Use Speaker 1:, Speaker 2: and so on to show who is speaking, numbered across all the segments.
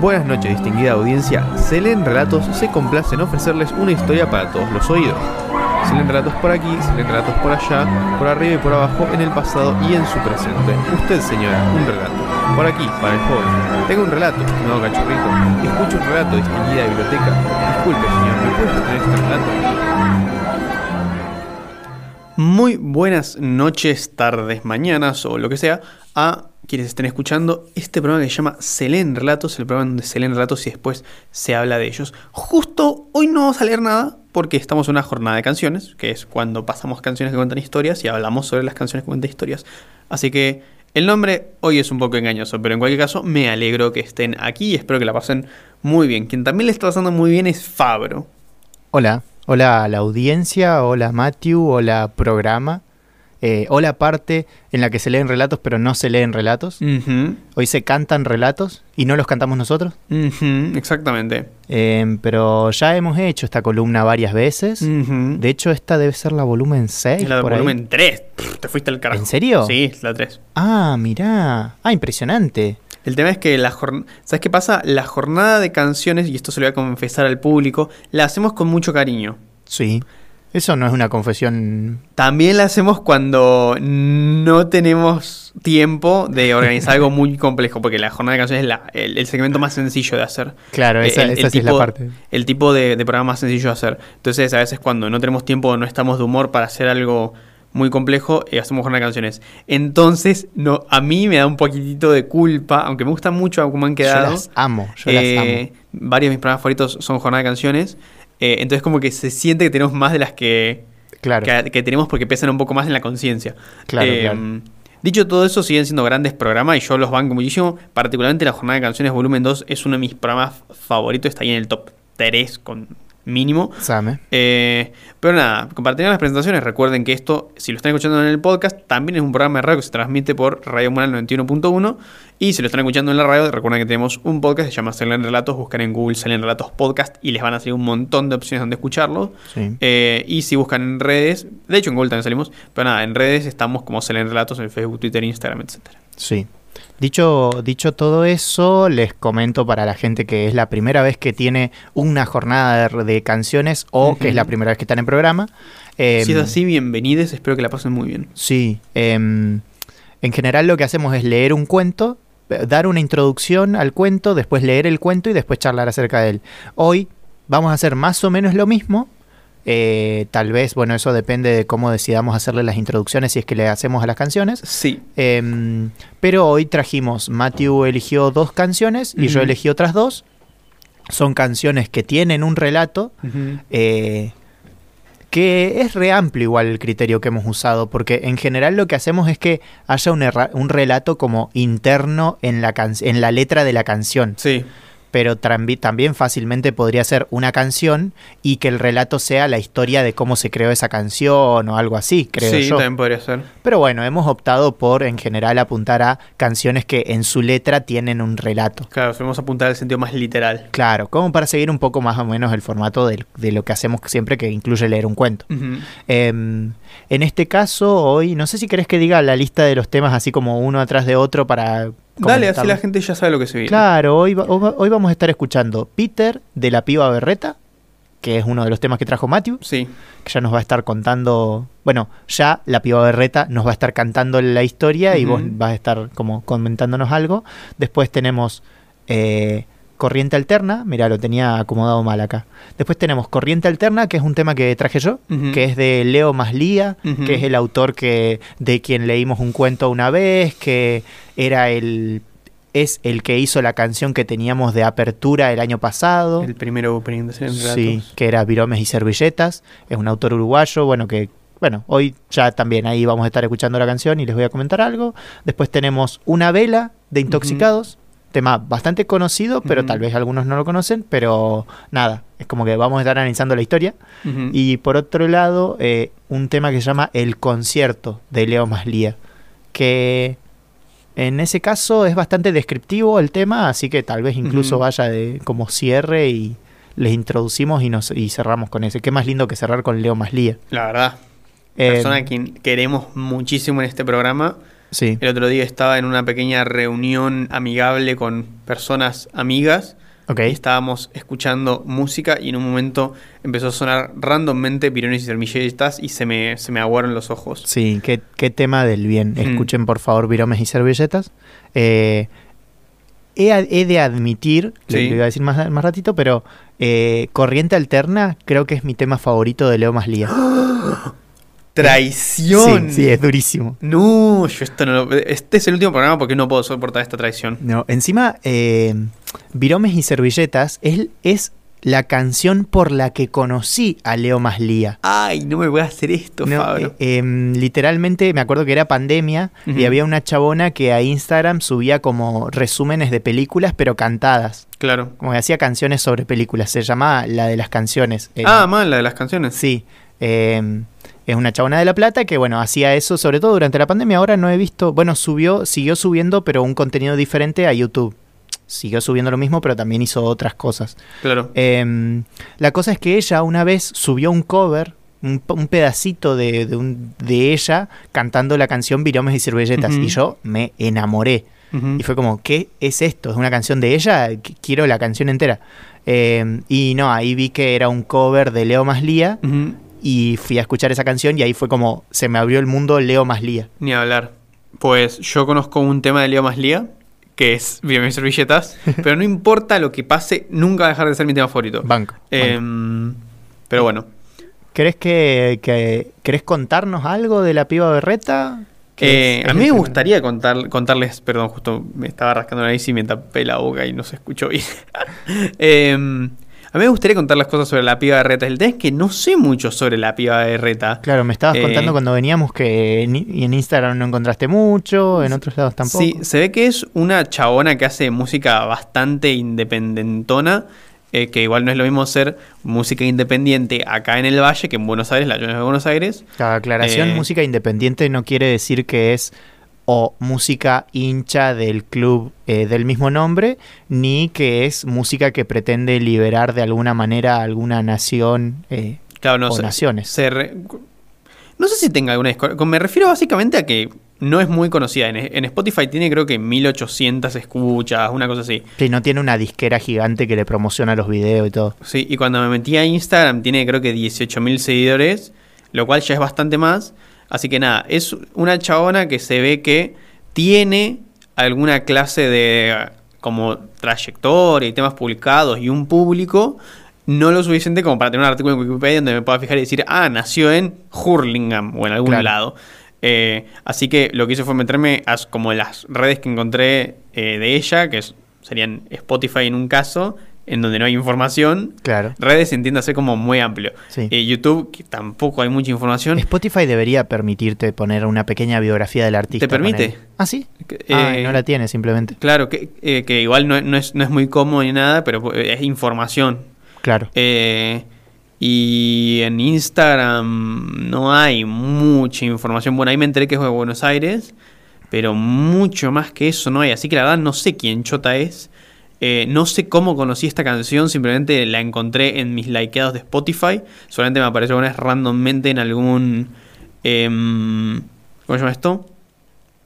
Speaker 1: Buenas noches, distinguida audiencia. Selen Relatos se complace en ofrecerles una historia para todos los oídos. Se leen relatos por aquí, se leen relatos por allá, por arriba y por abajo, en el pasado y en su presente. Usted, señora, un relato. Por aquí, para el joven. Tengo un relato, no cachorrito. Escucho un relato, distinguida biblioteca. Disculpe, señor, ¿me puede tener este relato? Muy buenas noches, tardes, mañanas o lo que sea a quienes estén escuchando este programa que se llama Se leen relatos, el programa donde se leen relatos y después se habla de ellos. Justo hoy no vamos a leer nada porque estamos en una jornada de canciones, que es cuando pasamos canciones que cuentan historias y hablamos sobre las canciones que cuentan historias. Así que el nombre hoy es un poco engañoso, pero en cualquier caso me alegro que estén aquí y espero que la pasen muy bien. Quien también le está pasando muy bien es Fabro.
Speaker 2: Hola, hola a la audiencia, hola Matthew, hola programa, eh, hola parte en la que se leen relatos pero no se leen relatos.
Speaker 1: Ujú,
Speaker 2: Hoy se cantan relatos y no los cantamos nosotros,
Speaker 1: exactamente.
Speaker 2: Eh, pero ya hemos hecho esta columna varias veces. De hecho, esta debe ser la volumen 6.
Speaker 1: Es la
Speaker 2: por ahí.
Speaker 1: volumen 3. Te fuiste al carajo.
Speaker 2: ¿En serio?
Speaker 1: Sí, la 3.
Speaker 2: Ah, mirá. Ah, impresionante.
Speaker 1: El tema es que la jornada... ¿Sabes qué pasa? La jornada de canciones, y esto se lo voy a confesar al público, la hacemos con mucho cariño.
Speaker 2: Sí. Eso no es una confesión.
Speaker 1: También la hacemos cuando no tenemos tiempo de organizar algo muy complejo, porque la jornada de canciones es la- el, el segmento más sencillo de hacer.
Speaker 2: Claro, esa,
Speaker 1: El- el
Speaker 2: esa sí es la parte.
Speaker 1: El tipo de, de programa más sencillo de hacer. Entonces, a veces cuando no tenemos tiempo o no estamos de humor para hacer algo muy complejo, eh, hacemos jornada de canciones. Entonces, no, a mí me da un poquitito de culpa, aunque me gusta mucho cómo han
Speaker 2: Yo
Speaker 1: quedado.
Speaker 2: las amo. Yo
Speaker 1: Eh,
Speaker 2: las amo.
Speaker 1: Varios de mis programas favoritos son jornada de canciones. Eh, entonces como que se siente que tenemos más de las que,
Speaker 2: Claro.
Speaker 1: que, que tenemos porque pesan un poco más en la conciencia.
Speaker 2: Claro,
Speaker 1: Eh,
Speaker 2: claro.
Speaker 1: Dicho todo eso, siguen siendo grandes programas y yo los banco muchísimo. Particularmente la jornada de canciones volumen 2 es uno de mis programas favoritos. Está ahí en el top 3 con mínimo.
Speaker 2: Same.
Speaker 1: Eh, pero nada, compartirán las presentaciones. Recuerden que esto, si lo están escuchando en el podcast, también es un programa de radio que se transmite por Radio Munal 91.1. Y si lo están escuchando en la radio, recuerden que tenemos un podcast que se llama Salen Relatos. Buscan en Google Salen Relatos Podcast y les van a salir un montón de opciones donde escucharlo.
Speaker 2: Sí.
Speaker 1: Eh, y si buscan en redes, de hecho en Google también salimos, pero nada, en redes estamos como Salen Relatos en Facebook, Twitter, Instagram, etcétera.
Speaker 2: Sí. Dicho, dicho todo eso, les comento para la gente que es la primera vez que tiene una jornada de, de canciones o que es la primera vez que están en programa. em,
Speaker 1: si es así, bienvenidos, espero que la pasen muy bien.
Speaker 2: Sí. em, en general lo que hacemos es leer un cuento, eh, dar una introducción al cuento, después leer el cuento y después charlar acerca de él. Hoy vamos a hacer más o menos lo mismo. Eh, tal vez, bueno, eso depende de cómo decidamos hacerle las introducciones si es que le hacemos a las canciones.
Speaker 1: Sí.
Speaker 2: Em, pero hoy trajimos, Matthew eligió dos canciones y yo elegí otras dos. Son canciones que tienen un relato, eh, que es re amplio igual el criterio que hemos usado, porque en general lo que hacemos es que haya un, relato como interno en la, can- en la letra de la canción
Speaker 1: Sí.
Speaker 2: Pero también fácilmente podría ser una canción y que el relato sea la historia de cómo se creó esa canción o algo así, creo
Speaker 1: sí,
Speaker 2: yo.
Speaker 1: también podría ser.
Speaker 2: Pero bueno, hemos optado por en general apuntar a canciones que en su letra tienen un relato.
Speaker 1: Claro, solemos apuntar al sentido más literal.
Speaker 2: Claro, como para seguir un poco más o menos el formato de, lo que hacemos siempre que incluye leer un cuento. Em, en este caso, hoy, no sé si querés que diga la lista de los temas así como uno atrás de otro para...
Speaker 1: Dale, así la gente ya sabe lo que se viene.
Speaker 2: Claro, hoy, va- hoy hoy vamos a estar escuchando Peter de la piba berreta, que es uno de los temas que trajo Matthew,
Speaker 1: Sí.
Speaker 2: que ya nos va a estar contando, bueno, ya la piba berreta nos va a estar cantando la historia y vos vas a estar como comentándonos algo. Después tenemos eh, Corriente Alterna, mira, lo tenía acomodado mal acá. Después tenemos Corriente Alterna, que es un tema que traje yo, que es de Leo Maslía,
Speaker 1: Ujú.
Speaker 2: que es el autor que de quien leímos un cuento una vez, que era el es el que hizo la canción que teníamos de apertura el año pasado.
Speaker 1: El primero opening de Salen
Speaker 2: Sí, que era Viromes y Servilletas. Es un autor uruguayo, bueno, que, bueno, hoy ya también ahí vamos a estar escuchando la canción y les voy a comentar algo. Después tenemos Una Vela de Intoxicados. Tema bastante conocido, pero tal vez algunos no lo conocen, pero nada, es como que vamos a estar analizando la historia. Y por otro lado, eh, un tema que se llama El Concierto de Leo Maslía, que en ese caso es bastante descriptivo el tema, así que tal vez incluso vaya de como cierre y les introducimos y, nos, y cerramos con ese. Qué más lindo que cerrar con Leo Maslía.
Speaker 1: La verdad.
Speaker 2: Eh,
Speaker 1: Persona a quien queremos muchísimo en este programa.
Speaker 2: Sí.
Speaker 1: El otro día estaba en una pequeña reunión amigable con personas amigas.
Speaker 2: Ok.
Speaker 1: Y estábamos escuchando música y en un momento empezó a sonar randommente pirones y servilletas y se me, se me aguaron los ojos.
Speaker 2: Sí, qué, qué tema del bien.
Speaker 1: Mm.
Speaker 2: Escuchen por favor Viromes y Servilletas. Eh, he, de admitir, lo- iba a decir más, más ratito, pero eh, Corriente Alterna creo que es mi tema favorito de Leo Maslía.
Speaker 1: ¡Traición!
Speaker 2: Sí, sí, es durísimo.
Speaker 1: No, yo esto no lo- Este es el último programa porque no puedo soportar esta traición.
Speaker 2: No, encima, eh, Viromes y Servilletas es, es la canción por la que conocí a Leo Maslía.
Speaker 1: Ay, no me voy a hacer esto,
Speaker 2: No,
Speaker 1: Fabio.
Speaker 2: eh, em, literalmente me acuerdo que era pandemia y había una chabona que a Instagram subía como resúmenes de películas pero cantadas.
Speaker 1: Claro.
Speaker 2: Como que hacía canciones sobre películas. Se llamaba La de las canciones. Eh,
Speaker 1: Ah, mal, la de las canciones.
Speaker 2: sí. Es una chabona de La Plata que, bueno, hacía eso sobre todo durante la pandemia. Ahora no he visto. Bueno, subió, siguió subiendo, pero un contenido diferente a YouTube. Siguió subiendo lo mismo, pero también hizo otras cosas.
Speaker 1: Claro.
Speaker 2: Em, la cosa es que ella una vez subió un cover, un, un pedacito de, de un- de ella cantando la canción Viromes y Servilletas.
Speaker 1: Ujú.
Speaker 2: Y yo me enamoré. Y fue como, ¿qué es esto? ¿Es una canción de ella? Qu- Quiero la canción entera. Em, y no, ahí vi que era un cover de Leo Maslía. Y fui a escuchar esa canción y ahí fue como, se me abrió el mundo Leo Maslía.
Speaker 1: Ni hablar. Pues yo conozco un tema de Leo Maslía, que es Viva mis servilletas, pero no importa lo que pase, nunca va a dejar de ser mi tema favorito.
Speaker 2: Banco. banco.
Speaker 1: Em, pero bueno,
Speaker 2: ¿Querés que, que- querés contarnos algo de la piba berreta?
Speaker 1: Eh, a mí me gustaría contar, contarles, perdón, justo me estaba rascando la nariz y me tapé la boca y no se escuchó bien. Em, a mí me gustaría contar las cosas sobre la piba de Reta. El tema es que no sé mucho sobre la piba de Reta.
Speaker 2: Claro, me estabas
Speaker 1: Eh,
Speaker 2: contando cuando veníamos que en, y en Instagram no encontraste mucho, en otros lados tampoco.
Speaker 1: Sí, se ve que es una chabona que hace música bastante independentona, eh, que igual no es lo mismo ser música independiente acá en el Valle que en Buenos Aires, la yo de Buenos Aires.
Speaker 2: Cada aclaración,
Speaker 1: Eh,
Speaker 2: música independiente no quiere decir que es o música hincha del club eh, del mismo nombre, ni que es música que pretende liberar de alguna manera a alguna nación eh,
Speaker 1: Claro, no
Speaker 2: o naciones.
Speaker 1: se re- no sé si tenga alguna Me refiero básicamente a que no es muy conocida. En, en Spotify tiene creo que 1800 escuchas, una cosa así.
Speaker 2: Que no tiene una disquera gigante que le promociona los videos y todo.
Speaker 1: Sí, y cuando me metí a Instagram tiene creo que 18.000 seguidores, lo cual ya es bastante más. Así que nada, es una chabona que se ve que tiene alguna clase de como trayectoria y temas publicados y un público no lo suficiente como para tener un artículo en Wikipedia donde me pueda fijar y decir, ah, nació en Hurlingham o en algún
Speaker 2: Claro.
Speaker 1: lado. Eh, así que lo que hice fue meterme a como las redes que encontré eh, de ella, que es- serían Spotify en un caso, en donde no hay información.
Speaker 2: Claro.
Speaker 1: Redes entiende como muy amplio.
Speaker 2: Sí.
Speaker 1: Eh, YouTube, que tampoco hay mucha información.
Speaker 2: Spotify debería permitirte poner una pequeña biografía del artista.
Speaker 1: ¿Te permite?
Speaker 2: Ah, sí. Ah,
Speaker 1: eh,
Speaker 2: no la tiene simplemente.
Speaker 1: Claro, que, eh, que igual no, no es, no es muy cómodo ni nada, pero eh, es información.
Speaker 2: Claro.
Speaker 1: Eh, y en Instagram no hay mucha información. Bueno, ahí me enteré que es de Buenos Aires, pero mucho más que eso no hay. Así que la verdad no sé quién Chota es. Eh, no sé cómo conocí esta canción, simplemente la encontré en mis likeados de Spotify. Solamente me apareció una vez randommente en algún... em, ¿Cómo se llama esto?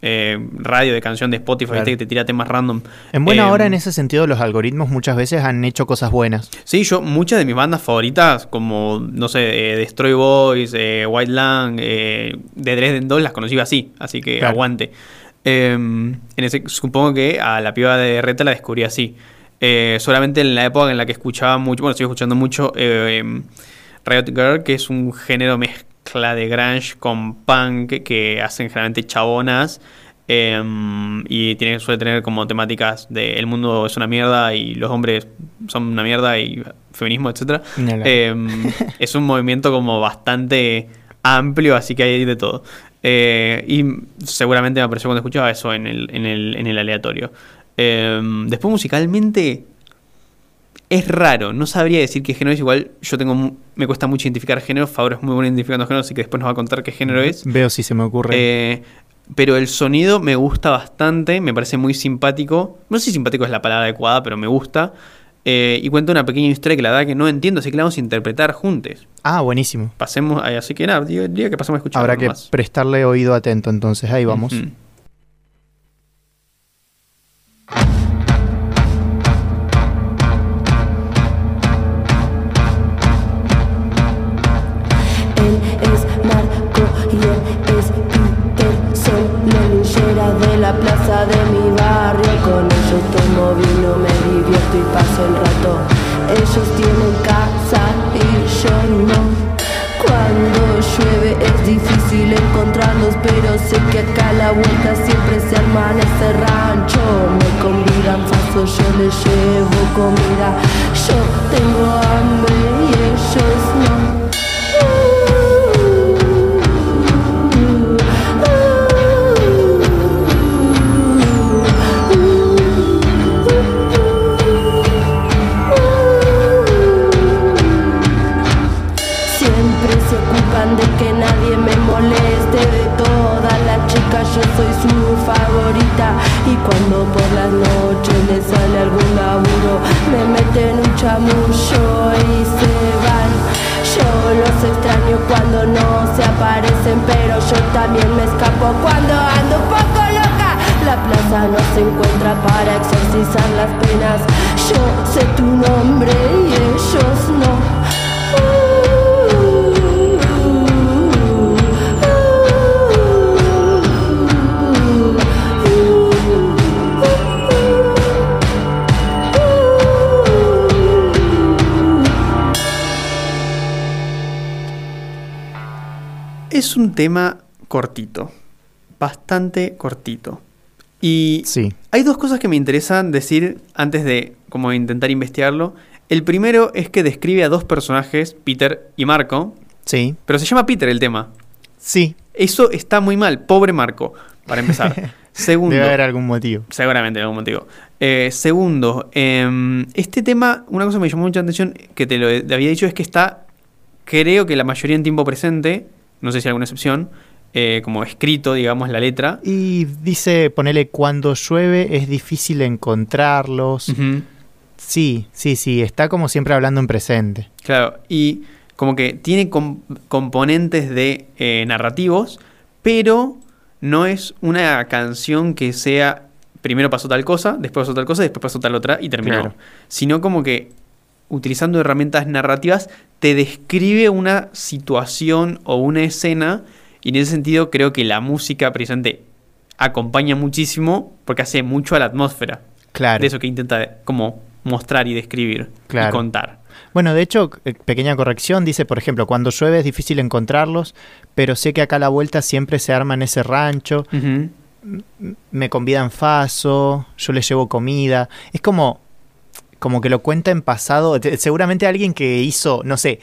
Speaker 1: Eh, radio de canción de Spotify,
Speaker 2: Claro.
Speaker 1: ¿viste? que te tira temas random.
Speaker 2: En buena
Speaker 1: Em,
Speaker 2: hora, en ese sentido, los algoritmos muchas veces han hecho cosas buenas.
Speaker 1: Sí, yo muchas de mis bandas favoritas, como, no sé, eh, Destroy Boys, eh, White Lang, eh, de Dresden 2, las conocí así, así que
Speaker 2: Claro.
Speaker 1: aguante. Eh, en ese, supongo que a la piba de Reta la descubrí así. Eh, solamente en la época en la que escuchaba mucho, bueno, sigo escuchando mucho eh, Riot Girl, que es un género mezcla de grunge con punk que hacen generalmente chabonas. eh, y tiene, suele tener como temáticas de el mundo es una mierda y los hombres son una mierda y feminismo. Eh, es un movimiento como bastante amplio, así que hay de todo. Eh, y seguramente me apareció cuando escuchaba eso en el, en el, en el aleatorio. Eh, después musicalmente es raro, no sabría decir qué género es. Igual yo tengo me cuesta mucho identificar género. Fabro es muy bueno identificando género, así que después nos va a contar qué género es.
Speaker 2: Veo si se me ocurre.
Speaker 1: Eh, pero el sonido me gusta bastante, me parece muy simpático. No sé si simpático es la palabra adecuada, pero me gusta. Eh, y cuenta una pequeña historia que la verdad que no entiendo, así que la vamos a interpretar juntos.
Speaker 2: Ah, buenísimo.
Speaker 1: Pasemos, ahí así que nada, diga, que pasemos a escuchar.
Speaker 2: Habrá que prestarle oído atento, entonces ahí vamos.
Speaker 3: Mm -hmm. de la plaza de mi barrio. Con ellos tomo vino, me y paso el rato. Ellos tienen casa y yo no. Cuando llueve es difícil encontrarlos, pero sé que acá a la vuelta siempre se arman ese rancho. Me convidan paso, yo les llevo comida. Yo tengo hambre y ellos no. No se aparecen Pero yo también me escapo. Cuando ando un poco loca La plaza no se encuentra para exorcizar las penas. Yo sé tu nombre y ellos no
Speaker 1: Es un tema cortito, bastante cortito. Y
Speaker 2: Sí.
Speaker 1: hay dos cosas que me interesan decir antes de como intentar investigarlo. El primero es que describe a dos personajes, Peter y Marco,
Speaker 2: Sí.
Speaker 1: pero se llama Peter el tema.
Speaker 2: Sí.
Speaker 1: Eso está muy mal, pobre Marco, para empezar. Segundo,
Speaker 2: Debe haber algún motivo.
Speaker 1: Seguramente, algún motivo. Eh, segundo, em, este tema, una cosa que me llamó mucha atención, que te lo te había dicho, es que está, creo que la mayoría en tiempo presente, no sé si hay alguna excepción, eh, como escrito, digamos, la letra.
Speaker 2: Y dice, ponele, cuando llueve es difícil encontrarlos. Sí, sí, sí, está como siempre hablando en presente.
Speaker 1: Claro, y como que tiene com- componentes de eh, narrativos, pero no es una canción que sea primero pasó tal cosa, después pasó tal cosa, después pasó tal otra y terminó.
Speaker 2: Claro.
Speaker 1: Sino como que utilizando herramientas narrativas te describe una situación o una escena y en ese sentido creo que la música precisamente acompaña muchísimo porque hace mucho a la atmósfera
Speaker 2: Claro.
Speaker 1: de eso que intenta como mostrar y describir
Speaker 2: Claro.
Speaker 1: y contar.
Speaker 2: Bueno, de hecho, eh, pequeña corrección, dice, por ejemplo, cuando llueve es difícil encontrarlos, pero sé que acá a la vuelta siempre se arma en ese rancho, me convidan faso, yo les llevo comida. Es como, como que lo cuenta en pasado. Te- Seguramente alguien que hizo, no sé,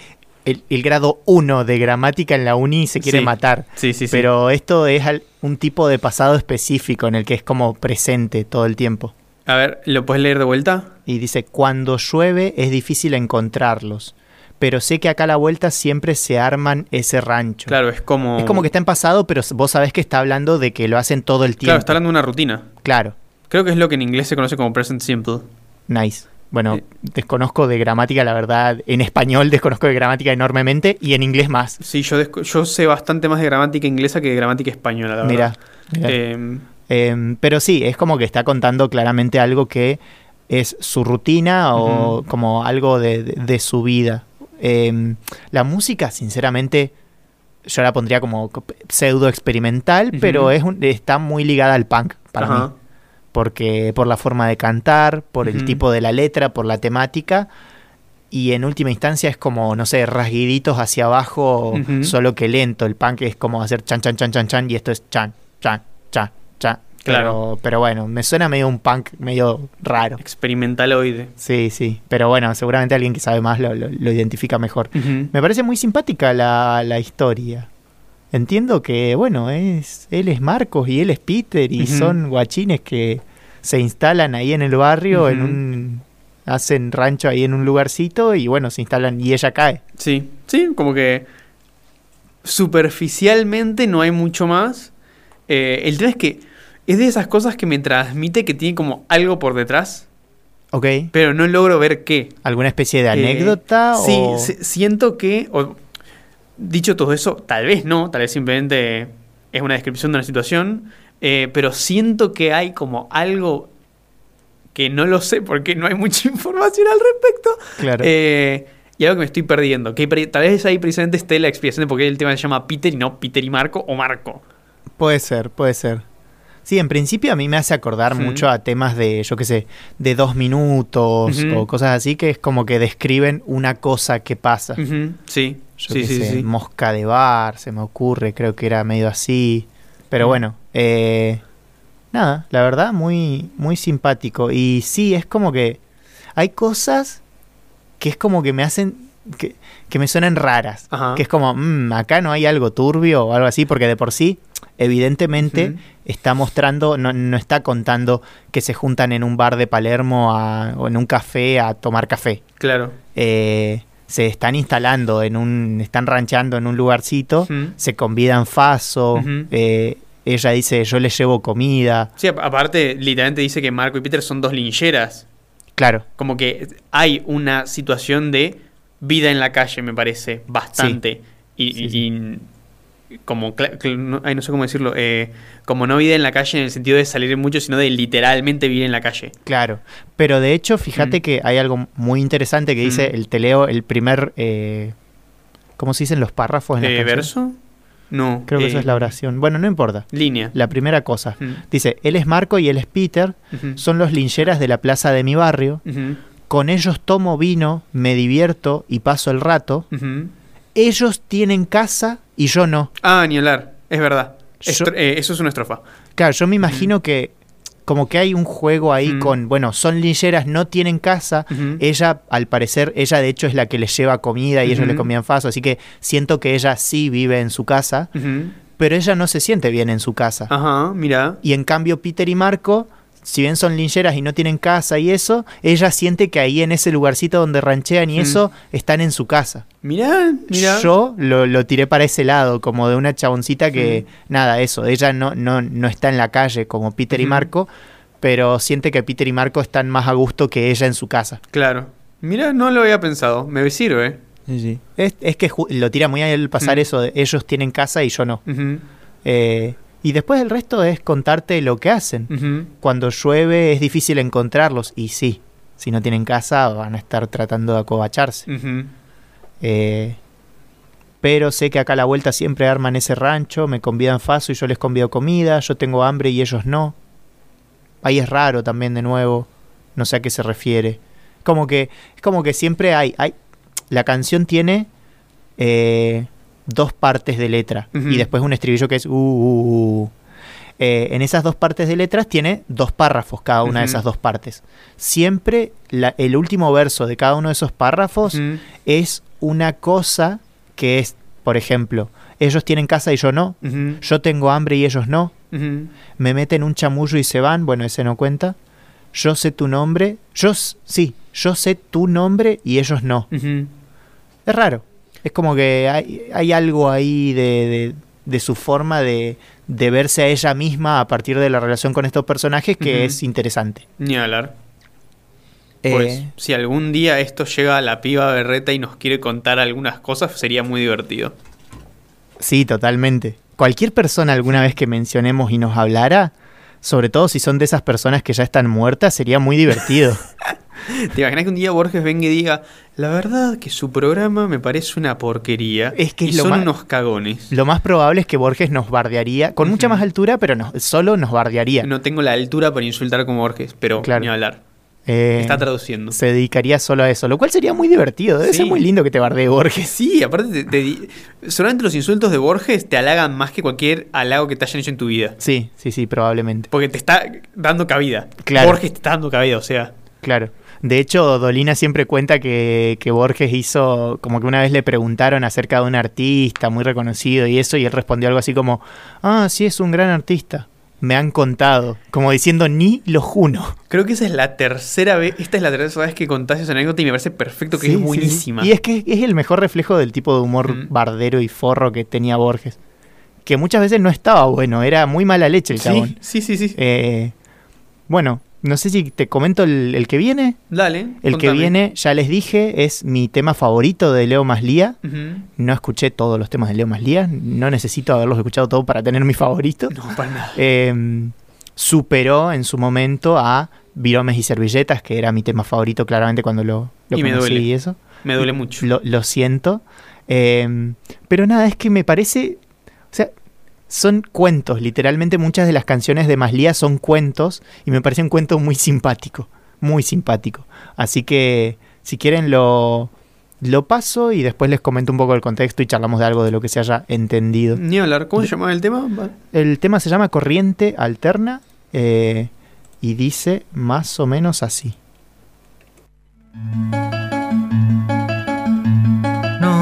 Speaker 2: el, el grado 1 de gramática en la uni se quiere
Speaker 1: Sí.
Speaker 2: matar.
Speaker 1: Sí, sí, sí.
Speaker 2: Pero esto es al- un tipo de pasado específico en el que es como presente todo el tiempo.
Speaker 1: A ver, ¿lo puedes leer de vuelta?
Speaker 2: Y dice, cuando llueve es difícil encontrarlos, pero sé que acá a la vuelta siempre se arman ese rancho.
Speaker 1: Claro, es como.
Speaker 2: Es como que está en pasado, pero vos sabés que está hablando de que lo hacen todo el tiempo.
Speaker 1: Claro, está hablando de una rutina.
Speaker 2: Claro,
Speaker 1: Creo que es lo que en inglés se conoce como present simple.
Speaker 2: nice. Bueno,
Speaker 1: Eh.
Speaker 2: desconozco de gramática, la verdad. En español desconozco de gramática enormemente y en inglés más.
Speaker 1: Sí, yo, yo sé bastante más de gramática inglesa que de gramática española, la
Speaker 2: Mira.
Speaker 1: verdad.
Speaker 2: mira.
Speaker 1: Eh,
Speaker 2: pero sí, es como que está contando claramente algo que es su rutina o como algo de, de- de su vida. Em, la música, sinceramente, yo la pondría como co- pseudo experimental, pero es un- está muy ligada al punk para
Speaker 1: ajá.
Speaker 2: mí. Porque por la forma de cantar, por el tipo de la letra, por la temática. Y en última instancia es como, no sé, rasguiditos hacia abajo, solo que lento. El punk es como hacer chan, chan, chan, chan, chan, y esto es chan, chan, chan, chan.
Speaker 1: Claro.
Speaker 2: Pero, pero bueno, me suena medio un punk medio raro.
Speaker 1: Experimentaloide.
Speaker 2: Sí, sí. Pero bueno, seguramente alguien que sabe más lo, lo- lo identifica mejor. Me parece muy simpática la, la historia. Entiendo que, bueno, es él es Marcos y él es Peter y son guachines que se instalan ahí en el barrio, en un hacen rancho ahí en un lugarcito y bueno, se instalan y ella cae.
Speaker 1: Sí, sí, como que superficialmente no hay mucho más. Eh, el tema es que es de esas cosas que me transmite que tiene como algo por detrás,
Speaker 2: ¿Ok?
Speaker 1: pero no logro ver qué.
Speaker 2: ¿Alguna especie de
Speaker 1: Eh,
Speaker 2: anécdota?
Speaker 1: Sí,
Speaker 2: o...
Speaker 1: si- siento que, o- dicho todo eso, tal vez no, tal vez simplemente es una descripción de una situación, eh, pero siento que hay como algo que no lo sé porque no hay mucha información al respecto.
Speaker 2: Claro.
Speaker 1: Eh, y algo que me estoy perdiendo. Que tal vez ahí precisamente esté la explicación de por qué el tema se llama Peter y no Peter y Marco o Marco.
Speaker 2: Puede ser, puede ser. Sí, en principio a mí me hace acordar mucho a temas de, yo qué sé, de dos minutos o cosas así, que es como que describen una cosa que pasa.
Speaker 1: Sí,
Speaker 2: Yo
Speaker 1: sí,
Speaker 2: qué
Speaker 1: sí,
Speaker 2: sé,
Speaker 1: sí.
Speaker 2: Mosca de bar, se me ocurre, creo que era medio así. Pero bueno, eh, nada, la verdad, muy, muy simpático. Y sí, es como que hay cosas que es como que me hacen, que, que me suenan raras.
Speaker 1: Ajá.
Speaker 2: Que es como, "Mm, acá no hay algo turbio o algo así, porque de por sí, evidentemente, está mostrando, no, no está contando que se juntan en un bar de Palermo a- o en un café a tomar café.
Speaker 1: Claro.
Speaker 2: Eh, se están instalando en un, están ranchando en un lugarcito, se convidan Faso, eh, ella dice yo le llevo comida,
Speaker 1: Sí, aparte, literalmente dice que Marco y Peter son dos lincheras.
Speaker 2: claro,
Speaker 1: Como que hay una situación de vida en la calle, me parece, bastante. Y,
Speaker 2: Sí,
Speaker 1: y- y como, no, ay, no sé cómo decirlo, eh, como no vida en la calle en el sentido de salir mucho, sino de literalmente vivir en la calle.
Speaker 2: claro. Pero de hecho, fíjate
Speaker 1: Mm.
Speaker 2: que hay algo muy interesante que dice
Speaker 1: Mm.
Speaker 2: el teleo, el primer, eh, ¿cómo se dicen los párrafos en la
Speaker 1: Eh? ¿Verso? No.
Speaker 2: Creo que
Speaker 1: eh,
Speaker 2: eso es la oración. Bueno, no importa.
Speaker 1: Línea.
Speaker 2: La primera cosa.
Speaker 1: Mm.
Speaker 2: Dice, él es Marco y él es Peter, son los lincheras de la plaza de mi barrio. Con ellos tomo vino, me divierto y paso el rato, ellos tienen casa y yo no.
Speaker 1: Ah, ni hablar. Es verdad.
Speaker 2: Yo-
Speaker 1: eh, eso es una estrofa.
Speaker 2: Claro, yo me imagino que como que hay un juego ahí con, bueno, son lincheras, no tienen casa. Ella, al parecer, ella de hecho es la que les lleva comida y ellos le comían faso, así que siento que ella sí vive en su casa, pero ella no se siente bien en su casa.
Speaker 1: Ajá, mira.
Speaker 2: Y en cambio Peter y Marco, si bien son lincheras y no tienen casa y eso, ella siente que ahí en ese lugarcito donde ranchean y
Speaker 1: Mm.
Speaker 2: eso, están en su casa.
Speaker 1: Mira, mira.
Speaker 2: Yo lo, lo tiré para ese lado, como de una chaboncita que, nada, eso, ella no, no, no está en la calle como Peter y
Speaker 1: Ujú.
Speaker 2: Marco, pero siente que Peter y Marco están más a gusto que ella en su casa.
Speaker 1: Claro. Mira, no lo había pensado. Me sirve.
Speaker 2: Es, es que lo tira muy al pasar
Speaker 1: Mm.
Speaker 2: eso de ellos tienen casa y yo no. Eh, y después el resto es contarte lo que hacen. Cuando llueve es difícil encontrarlos y sí, si no tienen casa van a estar tratando de acobacharse. Eh, pero sé que acá a la vuelta siempre arman ese rancho, me convidan faso y yo les convido comida, yo tengo hambre y ellos no. Ahí es raro también de nuevo, no sé a qué se refiere. Como que, es como que siempre hay, hay la canción tiene eh, dos partes de letra. Y después un estribillo que es uh, uh, uh. Eh, en esas dos partes de letras tiene dos párrafos cada una de esas dos partes. Siempre la- el último verso de cada uno de esos párrafos es una cosa que es, por ejemplo, ellos tienen casa y yo no, yo tengo hambre y ellos no, me meten un chamullo y se van, bueno, ese no cuenta, yo sé tu nombre, yo sí, yo sé tu nombre y ellos no. Es raro, es como que hay, hay algo ahí de, de- de su forma de, de verse a ella misma a partir de la relación con estos personajes que es interesante.
Speaker 1: Ni hablar. Pues,
Speaker 2: Eh,
Speaker 1: si algún día esto llega a la piba berreta y nos quiere contar algunas cosas, sería muy divertido.
Speaker 2: Sí, totalmente. Cualquier persona alguna vez que mencionemos y nos hablara, sobre todo si son de esas personas que ya están muertas, sería muy divertido.
Speaker 1: ¿Te imaginas que un día Borges venga y diga, la verdad que su programa me parece una porquería
Speaker 2: Es que
Speaker 1: y
Speaker 2: lo
Speaker 1: son
Speaker 2: más-
Speaker 1: unos cagones?
Speaker 2: Lo más probable es que Borges nos bardearía, con mucha más altura, pero no, solo nos bardearía.
Speaker 1: No tengo la altura para insultar como Borges, pero
Speaker 2: Claro.
Speaker 1: ni hablar.
Speaker 2: Eh,
Speaker 1: Está traduciendo.
Speaker 2: se dedicaría solo a eso, lo cual sería muy divertido. Debe ser muy lindo que te bardee Borges.
Speaker 1: Sí, aparte, te- te di- solamente los insultos de Borges te halagan más que cualquier halago que te hayan hecho en tu vida.
Speaker 2: Sí, sí, sí, probablemente.
Speaker 1: Porque te está dando cabida.
Speaker 2: Claro.
Speaker 1: Borges te está dando cabida, o sea.
Speaker 2: Claro. De hecho, Dolina siempre cuenta que, que Borges hizo, como que una vez le preguntaron acerca de un artista muy reconocido y eso, y él respondió algo así como, ah, sí, es un gran artista. Me han contado, como diciendo, ni lo juno.
Speaker 1: Creo que esa es la tercera vez. Esta es la tercera vez que contás esa anécdota y me parece perfecto que
Speaker 2: Sí,
Speaker 1: es
Speaker 2: sí, sí.
Speaker 1: buenísima.
Speaker 2: Y es que es el mejor reflejo del tipo de humor
Speaker 1: Mm.
Speaker 2: bardero y forro que tenía Borges. Que muchas veces no estaba bueno, era muy mala leche el chabón.
Speaker 1: sí, sí, sí, sí.
Speaker 2: Eh, bueno, no sé si te comento el, el que viene.
Speaker 1: Dale.
Speaker 2: El que viene, ya les dije, es mi tema favorito de Leo Maslía.
Speaker 1: Ujú.
Speaker 2: No escuché todos los temas de Leo Maslía. No necesito haberlos escuchado todos para tener mi favorito.
Speaker 1: No, para nada.
Speaker 2: Eh, superó en su momento a Viromes y Servilletas, que era mi tema favorito claramente cuando lo, lo
Speaker 1: Y me
Speaker 2: conocí
Speaker 1: duele.
Speaker 2: y eso.
Speaker 1: Me duele mucho.
Speaker 2: Lo, lo siento. Eh, pero nada, es que me parece. O sea, son cuentos. Literalmente muchas de las canciones de Maslía son cuentos. Y me parece un cuento muy simpático. Muy simpático. Así que, si quieren, lo, lo paso y después les comento un poco el contexto y charlamos de algo de lo que se haya entendido.
Speaker 1: Ni hablar. ¿Cómo se llamaba el tema?
Speaker 2: El tema se llama Corriente Alterna eh, y dice más o menos así.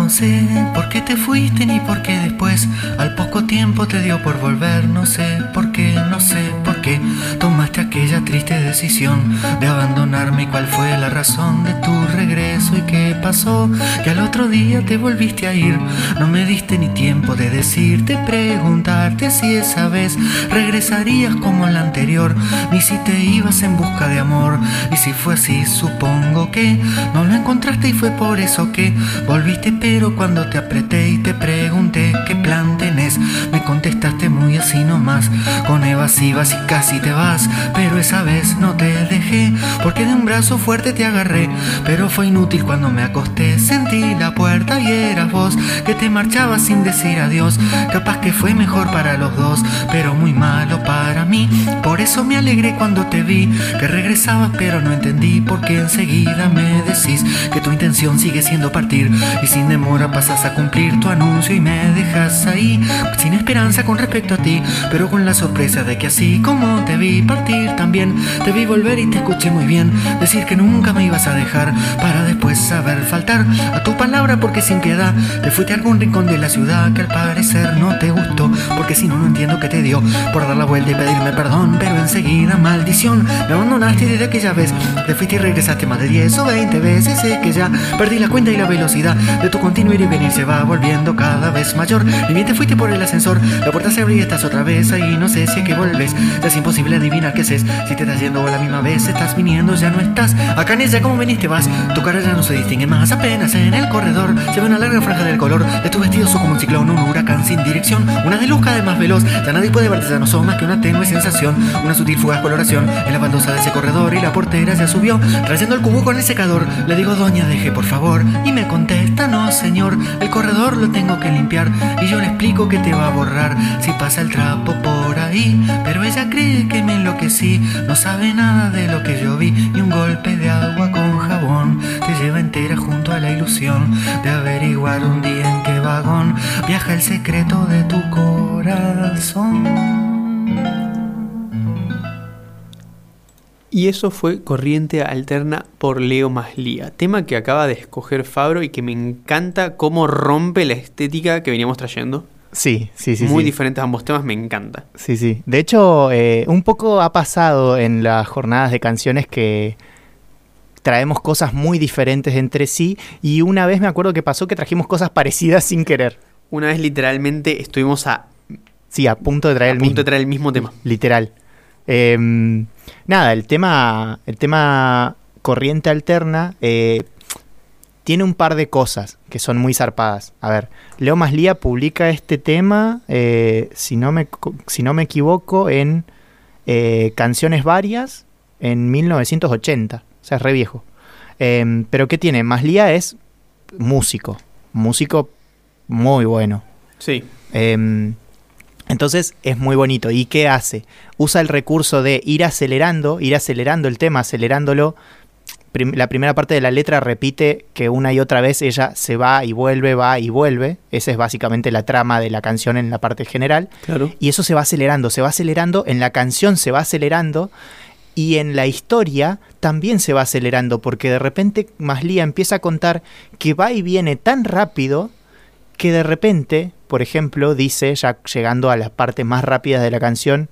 Speaker 4: No sé por qué te fuiste ni por qué después al poco tiempo te dio por volver. No sé por qué, no sé por qué tomaste aquella triste decisión de abandonarme y cuál fue la razón de tu regreso y qué pasó. Que al otro día te volviste a ir. No me diste ni tiempo de decirte, preguntarte si esa vez regresarías como la anterior, ni si te ibas en busca de amor. Y si fue así, supongo que no lo encontraste y fue por eso que volviste. Pero cuando te apreté y te pregunté qué plan tenés, me contestaste muy así nomás, con evasivas y casi te vas. Pero esa vez no te dejé, porque de un brazo fuerte te agarré. Pero fue inútil cuando me acosté, sentí la puerta y eras vos que te marchabas sin decir adiós. Capaz que fue mejor para los dos, pero muy malo para mí. Por eso me alegré cuando te vi, que regresabas, pero no entendí porque enseguida me decís que tu intención sigue siendo partir y sin demora pasas a cumplir tu anuncio y me dejas ahí sin esperanza con respecto a ti, pero con la sorpresa de que así como te vi partir también te vi volver y te escuché muy bien decir que nunca me ibas a dejar para después saber faltar a tu palabra porque sin piedad te fuiste a algún rincón de la ciudad que al parecer no te gustó porque si no no entiendo qué te dio por dar la vuelta y pedirme perdón pero enseguida maldición me abandonaste desde aquella vez te fuiste y regresaste más de 10 o 20 veces sé que ya perdí la cuenta y la velocidad de tu continuo y venir se va volviendo cada vez mayor. Y bien te fuiste por el ascensor la puerta se abre y estás otra vez ahí no sé si es que vuelves ya es imposible adivinar qué haces si te estás yendo a la misma vez estás viniendo ya no estás. Acá en ella como veniste vas. Tu cara ya no se distingue más apenas en el corredor se ve una larga franja del color. De tu vestido sos como un ciclón un huracán sin dirección. Una de luz cada vez más veloz ya nadie puede verte ya no sos más que una tenue sensación. Una sutil fugaz coloración en la baldosa de ese corredor y la portera ya subió. Trayendo el cubo con el secador le digo doña deje por favor y me contesta no señor. El corredor lo tengo que limpiar y yo le explico que te va a borrar. Si pasa el trapo por ahí pero ella cree que me enloquecí. No sabe nada de lo que yo vi y un golpe de agua con jabón. Te lleva entera junto a la ilusión de averiguar un día en qué vagón viaja el secreto de tu corazón
Speaker 1: Y eso fue Corriente Alterna por Leo Maslía, tema que acaba de escoger Fabro y que me encanta cómo rompe la estética que veníamos trayendo.
Speaker 2: Sí, sí, sí.
Speaker 1: Muy
Speaker 2: sí.
Speaker 1: diferentes ambos temas, me encanta.
Speaker 2: Sí, sí. De hecho, eh, un poco ha pasado en las jornadas de canciones que traemos cosas muy diferentes entre sí y una vez me acuerdo que pasó que trajimos cosas parecidas sin querer.
Speaker 1: Una vez literalmente estuvimos a,
Speaker 2: Sí, a punto de
Speaker 1: a
Speaker 2: traer el
Speaker 1: punto
Speaker 2: mismo.
Speaker 1: de traer el mismo tema.
Speaker 2: Literal. Em, nada, el tema, el tema corriente alterna eh, tiene un par de cosas que son muy zarpadas. A ver, Leo Maslía publica este tema, eh, si, no me, si no me equivoco, en eh, Canciones Varias en 1980. O sea, es re viejo. Em, Pero ¿qué tiene? Maslía es músico. Músico muy bueno.
Speaker 1: Sí,
Speaker 2: Em, entonces es muy bonito. ¿Y qué hace? Usa el recurso de ir acelerando, ir acelerando el tema, acelerándolo. Prim- la primera parte de la letra repite que una y otra vez ella se va y vuelve, va y vuelve. Esa es básicamente la trama de la canción en la parte general.
Speaker 1: claro.
Speaker 2: Y eso se va acelerando, se va acelerando, en la canción se va acelerando y en la historia también se va acelerando porque de repente Maslía empieza a contar que va y viene tan rápido que de repente, por ejemplo, dice, ya llegando a las partes más rápidas de la canción,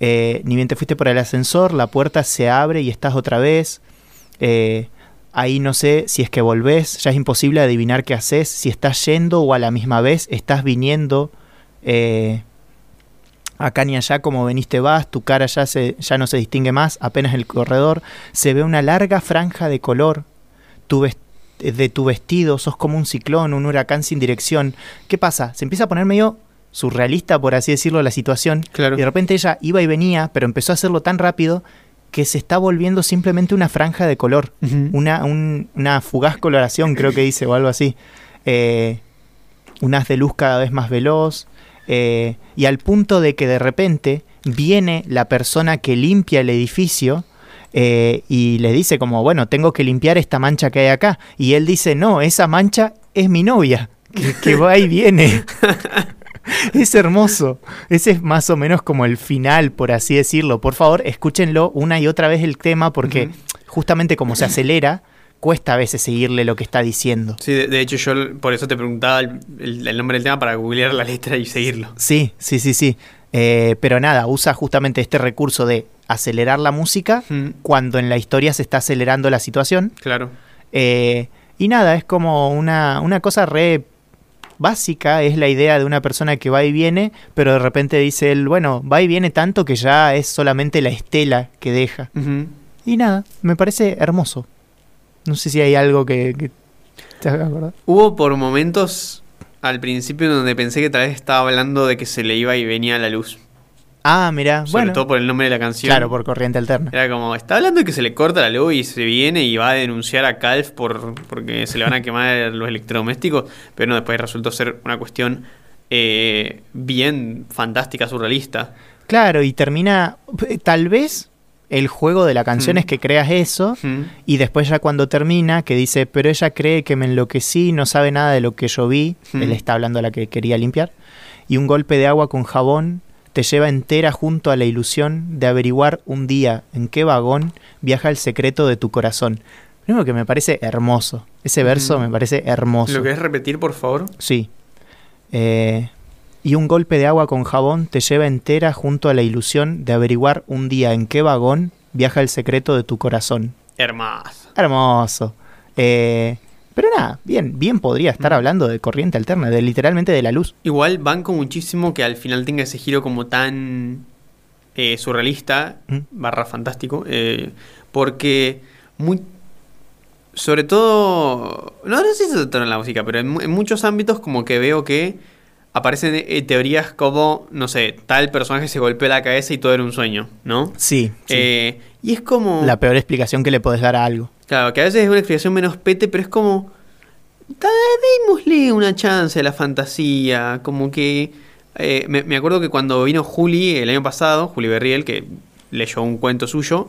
Speaker 2: eh, ni bien te fuiste por el ascensor, la puerta se abre y estás otra vez. eh, ahí no sé si es que volvés, ya es imposible adivinar qué haces, si estás yendo o a la misma vez estás viniendo. eh, acá ni allá como veniste vas, tu cara ya, se, ya no se distingue más, apenas el corredor, se ve una larga franja de color, tu ves- de tu vestido, sos como un ciclón, un huracán sin dirección. ¿Qué pasa? Se empieza a poner medio surrealista, por así decirlo, la situación.
Speaker 1: Claro.
Speaker 2: Y de repente ella iba y venía, pero empezó a hacerlo tan rápido que se está volviendo simplemente una franja de color.
Speaker 1: Ujú.
Speaker 2: Una, un- una fugaz coloración, creo que dice, o algo así. Eh, un haz de luz cada vez más veloz. eh, y al punto de que de repente viene la persona que limpia el edificio eh, y le dice como, bueno, tengo que limpiar esta mancha que hay acá. Y él dice, no, esa mancha es mi novia, que, que va y viene. Es hermoso. Ese es más o menos como el final, por así decirlo. Por favor, escúchenlo una y otra vez el tema porque justamente como se acelera, cuesta a veces seguirle lo que está diciendo.
Speaker 1: Sí, de, de hecho yo por eso te preguntaba el, el- el nombre del tema para googlear la letra y seguirlo.
Speaker 2: Sí, sí, sí, sí. Eh, pero nada, usa justamente este recurso de acelerar la música
Speaker 1: Mm,
Speaker 2: cuando en la historia se está acelerando la situación.
Speaker 1: claro.
Speaker 2: Eh, y nada, es como una, una cosa re básica, es la idea de una persona que va y viene, pero de repente dice él, bueno, va y viene tanto que ya es solamente la estela que deja. Y nada, me parece hermoso. No sé si hay algo que, que te.
Speaker 1: Hubo por momentos al principio donde pensé que tal vez estaba hablando de que se le iba y venía la luz.
Speaker 2: Ah, mira,
Speaker 1: Sobre
Speaker 2: bueno.
Speaker 1: todo por el nombre de la canción.
Speaker 2: Claro, por corriente alterna.
Speaker 1: Era como, está hablando de que se le corta la luz y se viene y va a denunciar a Calf por, porque se le van a quemar los electrodomésticos, pero no, después resultó ser una cuestión eh, bien fantástica, surrealista.
Speaker 2: Claro, y termina, tal vez el juego de la canción
Speaker 1: Mm.
Speaker 2: es que creas eso,
Speaker 1: Mm.
Speaker 2: y después ya cuando termina, que dice, pero ella cree que me enloquecí, no sabe nada de lo que yo vi,
Speaker 1: Mm.
Speaker 2: él está hablando a la que quería limpiar, y un golpe de agua con jabón te lleva entera junto a la ilusión de averiguar un día en qué vagón viaja el secreto de tu corazón. Primero que me parece hermoso, ese verso me parece hermoso.
Speaker 1: ¿Lo querés repetir, por favor?
Speaker 2: Sí. Eh, y un golpe de agua con jabón te lleva entera junto a la ilusión de averiguar un día en qué vagón viaja el secreto de tu corazón.
Speaker 1: Hermoso.
Speaker 2: Hermoso. Eh, pero nada, bien, bien podría estar
Speaker 1: Mm.
Speaker 2: hablando de corriente alterna, de literalmente de la luz.
Speaker 1: Igual banco muchísimo que al final tenga ese giro como tan eh, surrealista,
Speaker 2: Mm.
Speaker 1: barra fantástico, eh, porque muy... Sobre todo, no, no sé si todo en la música, pero en, mu- en muchos ámbitos como que veo que aparecen eh, teorías como, no sé, tal personaje se golpeó la cabeza y todo era un sueño, ¿no?
Speaker 2: Sí, sí.
Speaker 1: Eh, y es como...
Speaker 2: la peor explicación que le podés dar a algo.
Speaker 1: Claro, que a veces es una explicación menos pete, pero es como. "Da- Démosle una chance a la fantasía. Como que. eh, me, me acuerdo que cuando vino Juli el año pasado, Juli Berriel, que leyó un cuento suyo,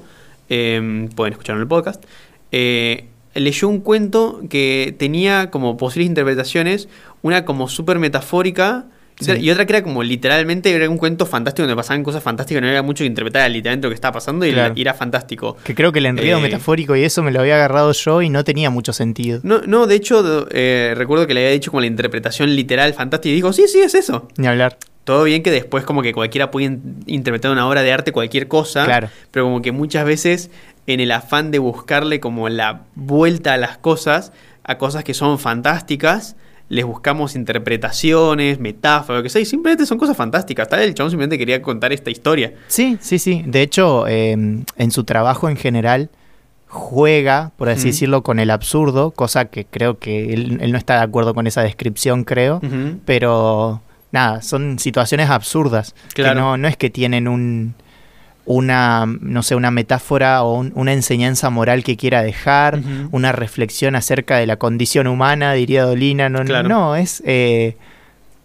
Speaker 1: eh, pueden escucharlo en el podcast, eh, leyó un cuento que tenía como posibles interpretaciones, una como súper metafórica. Y
Speaker 2: Sí.
Speaker 1: otra- Y otra que era como literalmente era un cuento fantástico donde pasaban cosas fantásticas, no era mucho que interpretar era literalmente lo que estaba pasando y,
Speaker 2: Claro.
Speaker 1: y era fantástico.
Speaker 2: Que creo que el enredo
Speaker 1: Eh,
Speaker 2: metafórico y eso me lo había agarrado yo y no tenía mucho sentido.
Speaker 1: No, no, de hecho, eh, recuerdo que le había dicho como la interpretación literal fantástica y dijo, sí, sí, es eso.
Speaker 2: Ni hablar.
Speaker 1: Todo bien que después como que cualquiera puede in- interpretar una obra de arte cualquier cosa,
Speaker 2: Claro.
Speaker 1: pero como que muchas veces en el afán de buscarle como la vuelta a las cosas, a cosas que son fantásticas, les buscamos interpretaciones, metáforas, lo que sea, y simplemente son cosas fantásticas. Tal el chabón simplemente quería contar esta historia.
Speaker 2: Sí, sí, sí. De hecho, eh, en su trabajo en general juega, por así decirlo, con el absurdo, cosa que creo que él, él no está de acuerdo con esa descripción, creo. Pero nada, son situaciones absurdas.
Speaker 1: Claro.
Speaker 2: Que no, no es que tienen un una, no sé, una metáfora o un- una enseñanza moral que quiera dejar, una reflexión acerca de la condición humana, diría Dolina. No,
Speaker 1: Claro.
Speaker 2: no es eh,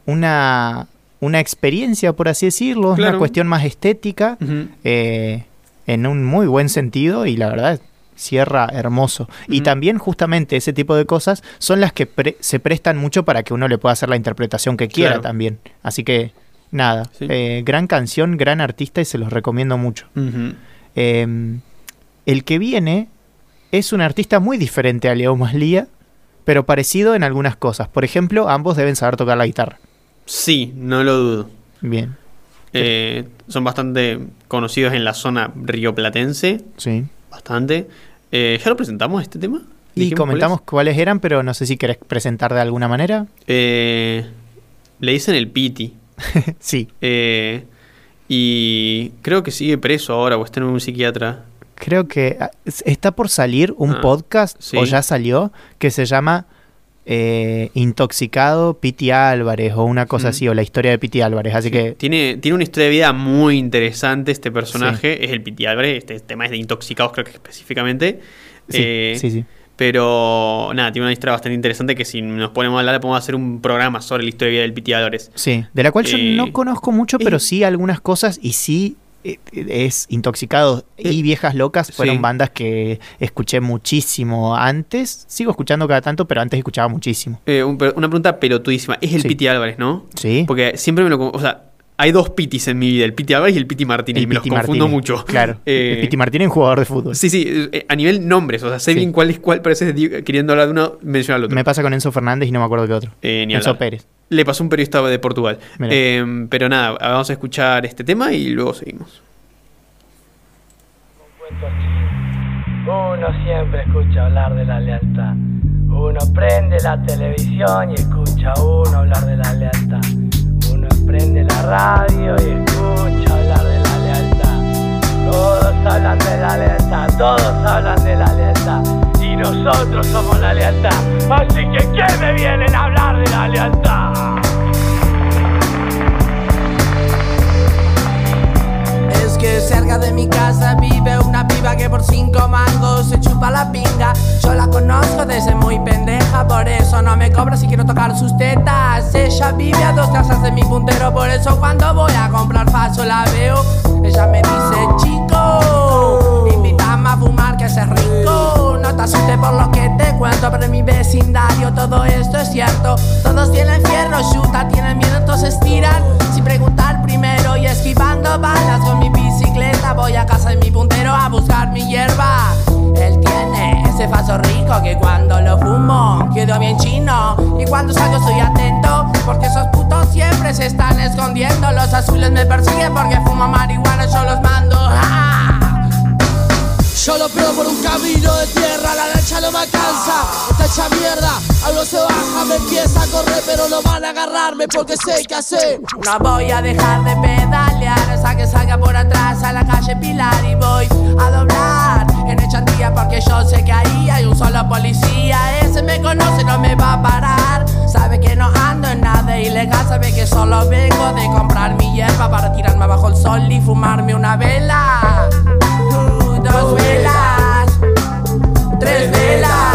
Speaker 2: una, una experiencia, por así decirlo, es
Speaker 1: Claro.
Speaker 2: una cuestión más estética, eh, en un muy buen sentido y la verdad cierra hermoso. Y también justamente ese tipo de cosas son las que pre- se prestan mucho para que uno le pueda hacer la interpretación que quiera
Speaker 1: Claro.
Speaker 2: también. Así que nada,
Speaker 1: Sí.
Speaker 2: eh, gran canción, gran artista y se los recomiendo mucho. Eh, el que viene es un artista muy diferente a Leo Maslía, pero parecido en algunas cosas. Por ejemplo, ambos deben saber tocar la guitarra.
Speaker 1: Sí, no lo dudo.
Speaker 2: Bien,
Speaker 1: Eh, son bastante conocidos en la zona rioplatense,
Speaker 2: sí.
Speaker 1: bastante. Eh, ¿Ya lo presentamos este tema?
Speaker 2: Y
Speaker 1: ¿Dijimos cuál
Speaker 2: comentamos
Speaker 1: es?
Speaker 2: cuáles eran, pero no sé si querés presentar de alguna manera.
Speaker 1: Le dicen el Piti.
Speaker 2: sí,
Speaker 1: Eh, y creo que sigue preso ahora o está en un psiquiatra.
Speaker 2: creo que ah, es- está por salir un
Speaker 1: Ah,
Speaker 2: podcast,
Speaker 1: sí.
Speaker 2: o ya salió, que se llama eh, Intoxicado Piti Álvarez, o una cosa
Speaker 1: Mm.
Speaker 2: así, o la historia de Piti Álvarez. Así que
Speaker 1: Tiene, tiene una historia de vida muy interesante este personaje. Es el Piti Álvarez. Este tema es de intoxicados, creo que específicamente.
Speaker 2: sí,
Speaker 1: Eh,
Speaker 2: sí, sí.
Speaker 1: Pero nada, tiene una historia bastante interesante que si nos ponemos a hablar, podemos hacer un programa sobre la historia de vida del Piti Álvarez.
Speaker 2: Sí, de la cual yo
Speaker 1: Eh,
Speaker 2: no conozco mucho, pero sí algunas cosas y sí eh, es Intoxicados y
Speaker 1: Eh,
Speaker 2: Viejas Locas fueron
Speaker 1: sí.
Speaker 2: bandas que escuché muchísimo antes. Sigo escuchando cada tanto, pero antes escuchaba muchísimo.
Speaker 1: Eh, un- una pregunta pelotudísima. Es el
Speaker 2: Sí.
Speaker 1: Piti Álvarez, ¿no?
Speaker 2: Sí.
Speaker 1: Porque siempre me lo... O sea, hay dos Pitis en mi vida, el Piti Álvarez y el Piti Martínez, y me
Speaker 2: Piti
Speaker 1: los confundo
Speaker 2: Martínez.
Speaker 1: mucho.
Speaker 2: Claro.
Speaker 1: Eh,
Speaker 2: el Piti Martínez es un jugador de fútbol.
Speaker 1: Sí, sí, eh, a nivel nombres, o sea, sé
Speaker 2: Sí.
Speaker 1: bien cuál es cuál, pero queriendo hablar de uno, mencionar al otro.
Speaker 2: Me pasa con Enzo Fernández y no me acuerdo qué otro.
Speaker 1: Eh, ni
Speaker 2: Enzo
Speaker 1: hablar.
Speaker 2: Pérez.
Speaker 1: Le pasó un periodista de Portugal. Eh, pero nada, vamos a escuchar este tema y luego seguimos.
Speaker 5: Uno siempre escucha hablar de la lealtad. Uno prende la televisión y escucha a uno hablar de la lealtad. Prende la radio y escucha hablar de la lealtad. Todos hablan de la lealtad, todos hablan de la lealtad. Y nosotros somos la lealtad. Así que ¿qué me vienen a hablar de la lealtad?
Speaker 6: Que cerca de mi casa vive una piba que por cinco mangos se chupa la pinga. Yo la conozco desde muy pendeja, por eso no me cobra si quiero tocar sus tetas. Ella vive a dos casas de mi puntero, por eso cuando voy a comprar paso la veo. Ella me dice, chico, invítame a fumar que es rico. No te asustes por lo que te cuento, pero en mi vecindario todo esto es cierto. Todos tienen fierro, chuta, tienen miedo, entonces tiran preguntar primero y esquivando balas con mi bicicleta. Voy a casa de mi puntero a buscar mi hierba. Él tiene ese faso rico que cuando lo fumo quedo bien chino. Y cuando salgo estoy atento porque esos putos siempre se están escondiendo. Los azules me persiguen porque fumo marihuana, yo los mando. ¡Ah!
Speaker 7: Yo lo pego por un camino de tierra, la lancha no me alcanza. Está hecha mierda, algo se baja, me empieza a correr, pero no van a agarrarme porque sé qué hacer.
Speaker 6: No voy a dejar de pedalear hasta que salga por atrás a la calle Pilar y voy a doblar en Echandía porque yo sé que ahí hay un solo policía. Ese me conoce, no me va a parar. Sabe que no ando en nada ilegal, sabe que solo vengo de comprar mi hierba para tirarme bajo el sol y fumarme una vela. Dos velas, tres velas,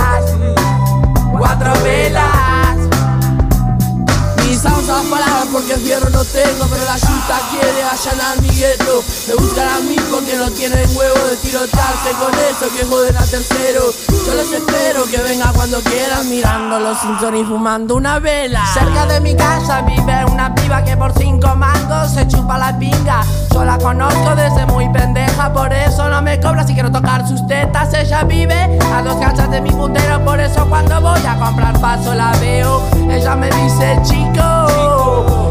Speaker 7: porque fierro no tengo, pero la yuta quiere allanar mi gueto. Me buscan a mí porque no tienen huevo de tirotearse con eso que joden a tercero. Yo los espero que venga cuando quieran mirando los Simpson y fumando una vela.
Speaker 6: Cerca de mi casa vive una piba que por cinco mangos se chupa la pinga. Yo la conozco desde muy pendeja, por eso no me cobra si quiero tocar sus tetas. Ella vive a dos casas de mi puntero, por eso cuando voy a comprar paso la veo. Ella me dice, chico,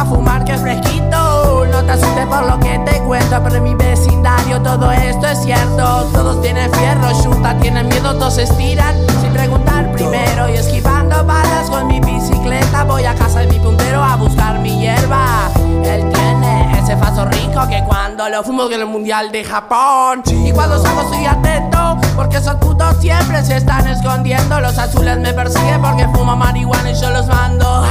Speaker 6: a fumar que es fresquito. No te asustes por lo que te cuento, pero en mi vecindario todo esto es cierto. Todos tienen fierro, chuta, tienen miedo, todos estiran sin preguntar primero y esquivando balas con mi bicicleta. Voy a casa de mi puntero a buscar mi hierba. Él tiene ese faso rico que cuando lo fumo en el mundial de Japón. Y cuando salgo estoy atento porque esos putos siempre se están escondiendo. Los azules me persiguen porque fumo marihuana y yo los mando.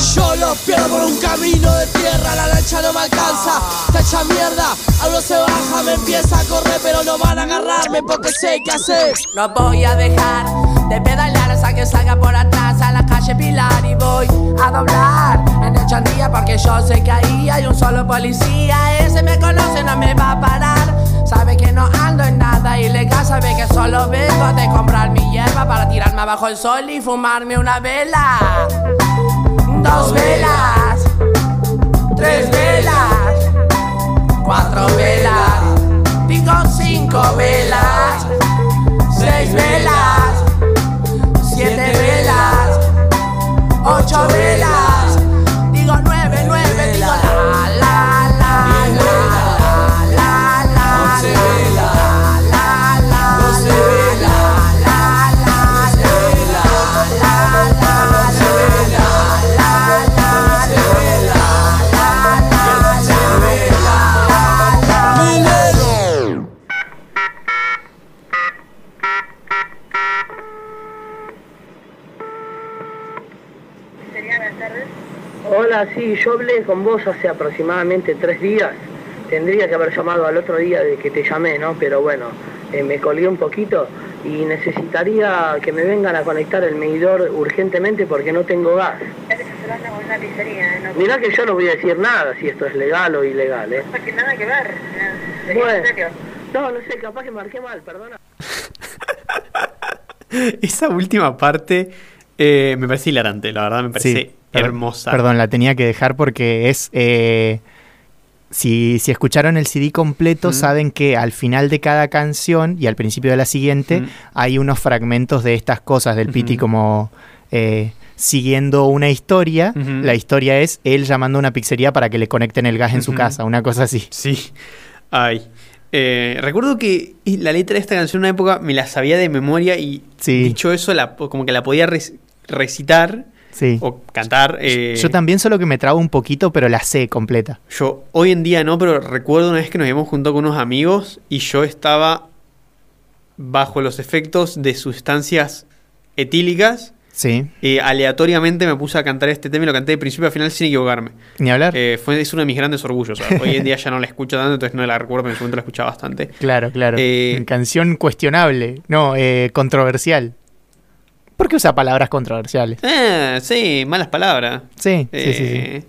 Speaker 7: Yo los pierdo por un camino de tierra, la lancha no me alcanza. Está hecha mierda, algo se baja, me empieza a correr, pero no van a agarrarme porque sé qué hacer.
Speaker 6: No voy a dejar de pedalear hasta que salga por atrás a la calle Pilar y voy a doblar en Echandía porque yo sé que ahí hay un solo policía. Ese me conoce, no me va a parar. Sabe que no ando en nada ilegal, sabe que solo vengo de comprar mi hierba para tirarme abajo el sol y fumarme una vela. Dos velas, tres velas, cuatro velas, digo cinco velas, seis velas, siete velas, ocho velas,
Speaker 8: Hola, sí, yo hablé con vos hace aproximadamente tres días. Tendría que haber llamado al otro día de que te llamé, ¿no? Pero bueno, eh, me colgué un poquito y necesitaría que me vengan a conectar el medidor urgentemente porque no tengo gas.
Speaker 9: ¿eh?
Speaker 8: Mirá que yo no voy a decir nada si esto es legal o ilegal, ¿eh?
Speaker 9: no tiene nada que ver. ¿Sería
Speaker 8: Bueno. No, no sé, capaz que marqué mal, perdona.
Speaker 1: Esa última parte eh, me parece hilarante, la verdad me parece
Speaker 2: Sí,
Speaker 1: hermosa.
Speaker 2: Perdón, la tenía que dejar porque es... eh, si, si escucharon el CD completo,
Speaker 1: Mm.
Speaker 2: saben que al final de cada canción y al principio de la siguiente
Speaker 1: Mm.
Speaker 2: hay unos fragmentos de estas cosas del Piti
Speaker 1: Ujú.
Speaker 2: como eh, siguiendo una historia. La historia es él llamando a una pizzería para que le conecten el gas en su casa, una cosa así.
Speaker 1: Sí. Ay. Eh, recuerdo que la letra de esta canción en una época me la sabía de memoria y
Speaker 2: Sí.
Speaker 1: dicho eso, la, como que la podía recitar
Speaker 2: Sí.
Speaker 1: o cantar. eh,
Speaker 2: Yo también solo que me trabo un poquito, pero la sé completa.
Speaker 1: Yo hoy en día no, pero recuerdo una vez que nos habíamos juntado con unos amigos y yo estaba bajo los efectos de sustancias etílicas.
Speaker 2: Sí.
Speaker 1: y aleatoriamente me puse a cantar este tema y lo canté de principio a final sin equivocarme.
Speaker 2: Ni hablar.
Speaker 1: Eh, fue, es uno de mis grandes orgullos. Hoy en día ya no la escucho tanto, entonces no la recuerdo, pero en su momento la escuchaba bastante.
Speaker 2: Claro, claro.
Speaker 1: Eh,
Speaker 2: Canción cuestionable, no, eh, controversial. ¿Por qué usa palabras controversiales?
Speaker 1: Eh, sí, malas palabras.
Speaker 2: Sí, sí, sí, sí.
Speaker 1: Eh,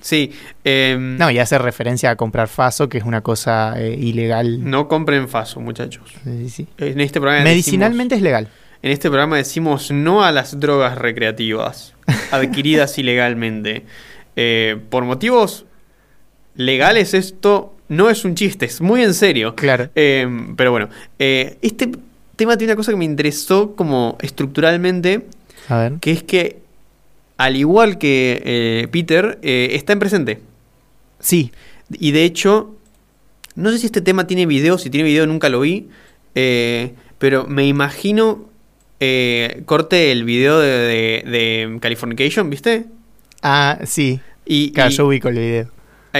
Speaker 1: sí, em,
Speaker 2: No, y hace referencia a comprar faso, que es una cosa eh, ilegal.
Speaker 1: no compren faso, muchachos.
Speaker 2: Sí, sí.
Speaker 1: En este programa
Speaker 2: Medicinalmente es legal.
Speaker 1: en este programa decimos no a las drogas recreativas adquiridas ilegalmente. Eh, por motivos legales esto no es un chiste, es muy en serio.
Speaker 2: Claro.
Speaker 1: Eh, pero bueno, este tema tiene una cosa que me interesó como estructuralmente,
Speaker 2: A ver.
Speaker 1: que es que al igual que eh, Peter, eh, está en presente.
Speaker 2: Sí,
Speaker 1: Y de hecho, no sé si este tema tiene video, si tiene video nunca lo vi, eh, pero me imagino, eh, corte el video de, de, de Californication, ¿viste?
Speaker 2: ah, sí.
Speaker 1: Y,
Speaker 2: Claro,
Speaker 1: y-
Speaker 2: yo ubico el video.